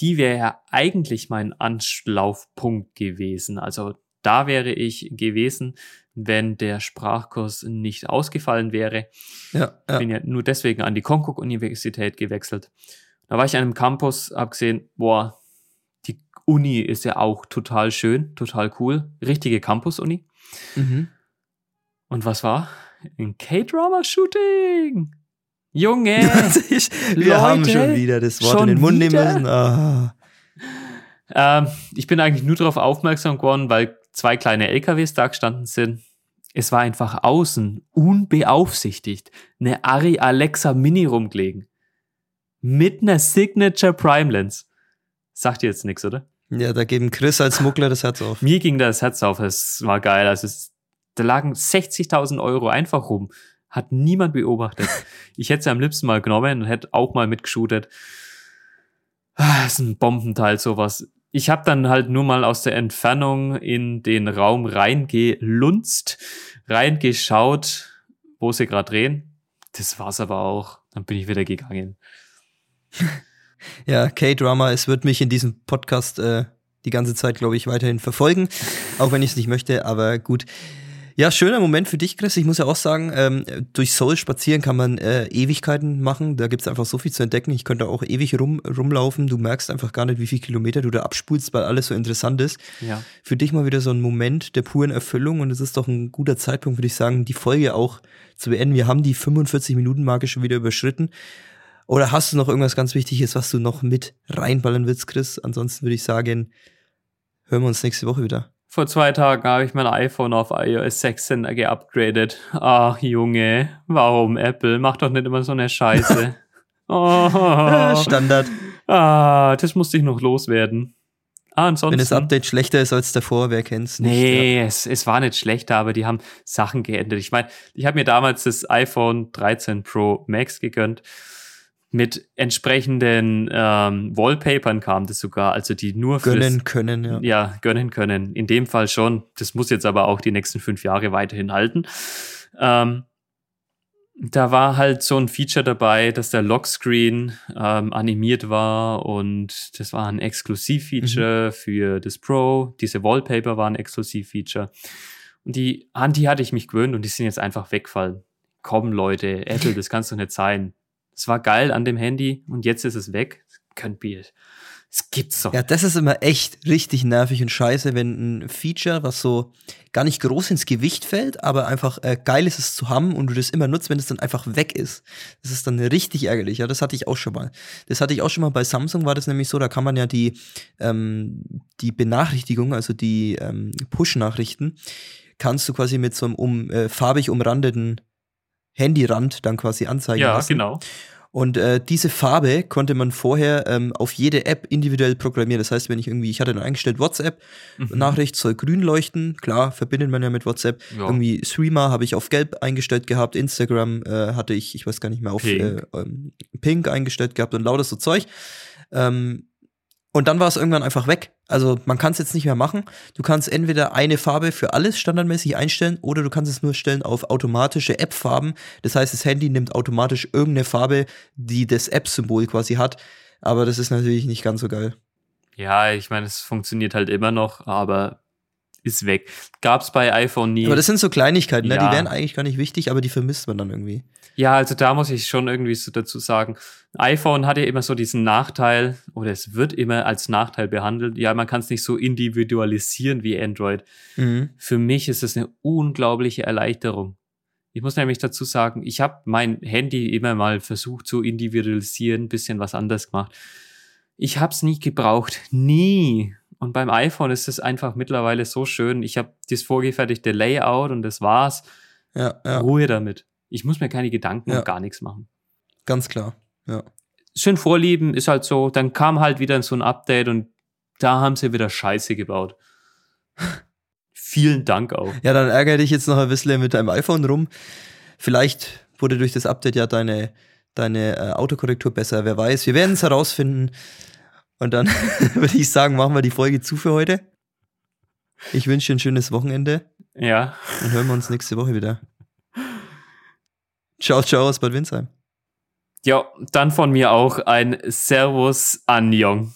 Die wäre ja eigentlich mein Anlaufpunkt gewesen. Also da wäre ich gewesen, wenn der Sprachkurs nicht ausgefallen wäre. ja, ja. Bin ja nur deswegen an die Konkuk-Universität gewechselt. Da war ich an einem Campus, hab gesehen, boah, die Uni ist ja auch total schön, total cool. Richtige Campus-Uni. Mhm. Und was war? Ein K-Drama-Shooting. Junge! [LAUGHS] Ich, wir haben Leute, schon wieder das Wort in den Mund nehmen wieder? müssen. Ah. ähm, ich bin eigentlich nur darauf aufmerksam geworden, weil zwei kleine LKWs da gestanden sind. Es war einfach außen, unbeaufsichtigt, eine Ari Alexa Mini rumgelegen. Mit einer Signature Prime Lens. Sagt ihr jetzt nichts, oder? Ja, da geben Chris als Muckler das Herz auf. Mir ging das Herz auf, es war geil. Also es, da lagen 60.000 Euro einfach rum. Hat niemand beobachtet. [LAUGHS] ich hätte sie am liebsten mal genommen und hätte auch mal mitgeshootet. Ah, ist ein Bombenteil, sowas. Ich habe dann halt nur mal aus der Entfernung in den Raum reingelunzt, reingeschaut, wo sie gerade drehen. Das war's aber auch. Dann bin ich wieder gegangen. Ja, K-Drama, es wird mich in diesem Podcast äh, die ganze Zeit, glaube ich, weiterhin verfolgen, auch wenn ich es nicht möchte, aber gut. Ja, schöner Moment für dich, Chris. Ich muss ja auch sagen, ähm, durch Seoul spazieren kann man äh, Ewigkeiten machen. Da gibt's einfach so viel zu entdecken. Ich könnte auch ewig rum, rumlaufen. Du merkst einfach gar nicht, wie viele Kilometer du da abspulst, weil alles so interessant ist. Ja. Für dich mal wieder so ein Moment der puren Erfüllung und es ist doch ein guter Zeitpunkt, würde ich sagen, die Folge auch zu beenden. Wir haben die 45-Minuten-Marke schon wieder überschritten. Oder hast du noch irgendwas ganz Wichtiges, was du noch mit reinballern willst, Chris? Ansonsten würde ich sagen, hören wir uns nächste Woche wieder. Vor zwei Tagen habe ich mein iPhone auf iOS 16 geupgradet. Ach, Junge, warum Apple? Mach doch nicht immer so eine Scheiße. [LAUGHS] oh. Standard. Ah, das musste ich noch loswerden. Ah, ansonsten, Wenn das Update schlechter ist als davor, wer kennt's nicht? Nee, ja. es, es war nicht schlechter, aber die haben Sachen geändert. Ich meine, ich habe mir damals das iPhone 13 Pro Max gegönnt mit entsprechenden ähm, Wallpapern kam das sogar, also die nur gönnen können, ja. Ja, gönnen können. In dem Fall schon. Das muss jetzt aber auch die nächsten fünf Jahre weiterhin halten. Ähm, da war halt so ein Feature dabei, dass der Lockscreen ähm, animiert war und das war ein Exklusivfeature mhm. für das Pro. Diese Wallpaper waren ein Exklusivfeature. Und die, an die hatte ich mich gewöhnt und die sind jetzt einfach weggefallen. Komm, Leute, Apple, das kannst doch nicht sein. Es war geil an dem Handy und jetzt ist es weg. Kein Bild. Es gibt's doch. Ja, das ist immer echt richtig nervig und scheiße, wenn ein Feature, was so gar nicht groß ins Gewicht fällt, aber einfach äh, geil ist es zu haben und du das immer nutzt, wenn es dann einfach weg ist. Das ist dann richtig ärgerlich. Ja, das hatte ich auch schon mal. Das hatte ich auch schon mal bei Samsung, war das nämlich so, da kann man ja die, ähm, die Benachrichtigung, also die ähm, Push-Nachrichten, kannst du quasi mit so einem um, äh, farbig umrandeten Handyrand dann quasi anzeigen ja, lassen. Ja, genau. Und äh, diese Farbe konnte man vorher ähm, auf jede App individuell programmieren. Das heißt, wenn ich irgendwie, ich hatte dann eingestellt, WhatsApp-Nachricht mhm. soll grün leuchten. Klar, verbindet man ja mit WhatsApp. Ja. Irgendwie Streamer habe ich auf gelb eingestellt gehabt. Instagram äh, hatte ich, ich weiß gar nicht mehr, auf Pink, äh, ähm, Pink eingestellt gehabt und lauter so Zeug. Ähm, und dann war es irgendwann einfach weg. Also man kann es jetzt nicht mehr machen. Du kannst entweder eine Farbe für alles standardmäßig einstellen oder du kannst es nur stellen auf automatische App-Farben. Das heißt, das Handy nimmt automatisch irgendeine Farbe, die das App-Symbol quasi hat. Aber das ist natürlich nicht ganz so geil. Ja, ich meine, es funktioniert halt immer noch, aber ist weg. Gab's bei iPhone nie. Aber das sind so Kleinigkeiten, ne? Ja. die wären eigentlich gar nicht wichtig, aber die vermisst man dann irgendwie. Ja, also da muss ich schon irgendwie so dazu sagen, iPhone hat ja immer so diesen Nachteil, oder es wird immer als Nachteil behandelt. Ja, man kann es nicht so individualisieren wie Android. Mhm. Für mich ist es eine unglaubliche Erleichterung. Ich muss nämlich dazu sagen, ich habe mein Handy immer mal versucht zu individualisieren, bisschen was anders gemacht. Ich habe es nie gebraucht, nie. Und beim iPhone ist es einfach mittlerweile so schön. Ich habe das vorgefertigte Layout und das war's. Ja, ja. Ruhe damit. Ich muss mir keine Gedanken ja. und gar nichts machen. Ganz klar, ja. Schön vorlieben ist halt so. Dann kam halt wieder so ein Update und da haben sie wieder Scheiße gebaut. [LAUGHS] Vielen Dank auch. Ja, dann ärgere dich jetzt noch ein bisschen mit deinem iPhone rum. Vielleicht wurde durch das Update ja deine, deine äh, Autokorrektur besser. Wer weiß. Wir werden es herausfinden. Und dann [LAUGHS] würde ich sagen, machen wir die Folge zu für heute. Ich wünsche dir ein schönes Wochenende. Ja. Dann hören wir uns nächste Woche wieder. Ciao, ciao aus Bad Windsheim. Ja, dann von mir auch ein Servus Anjong.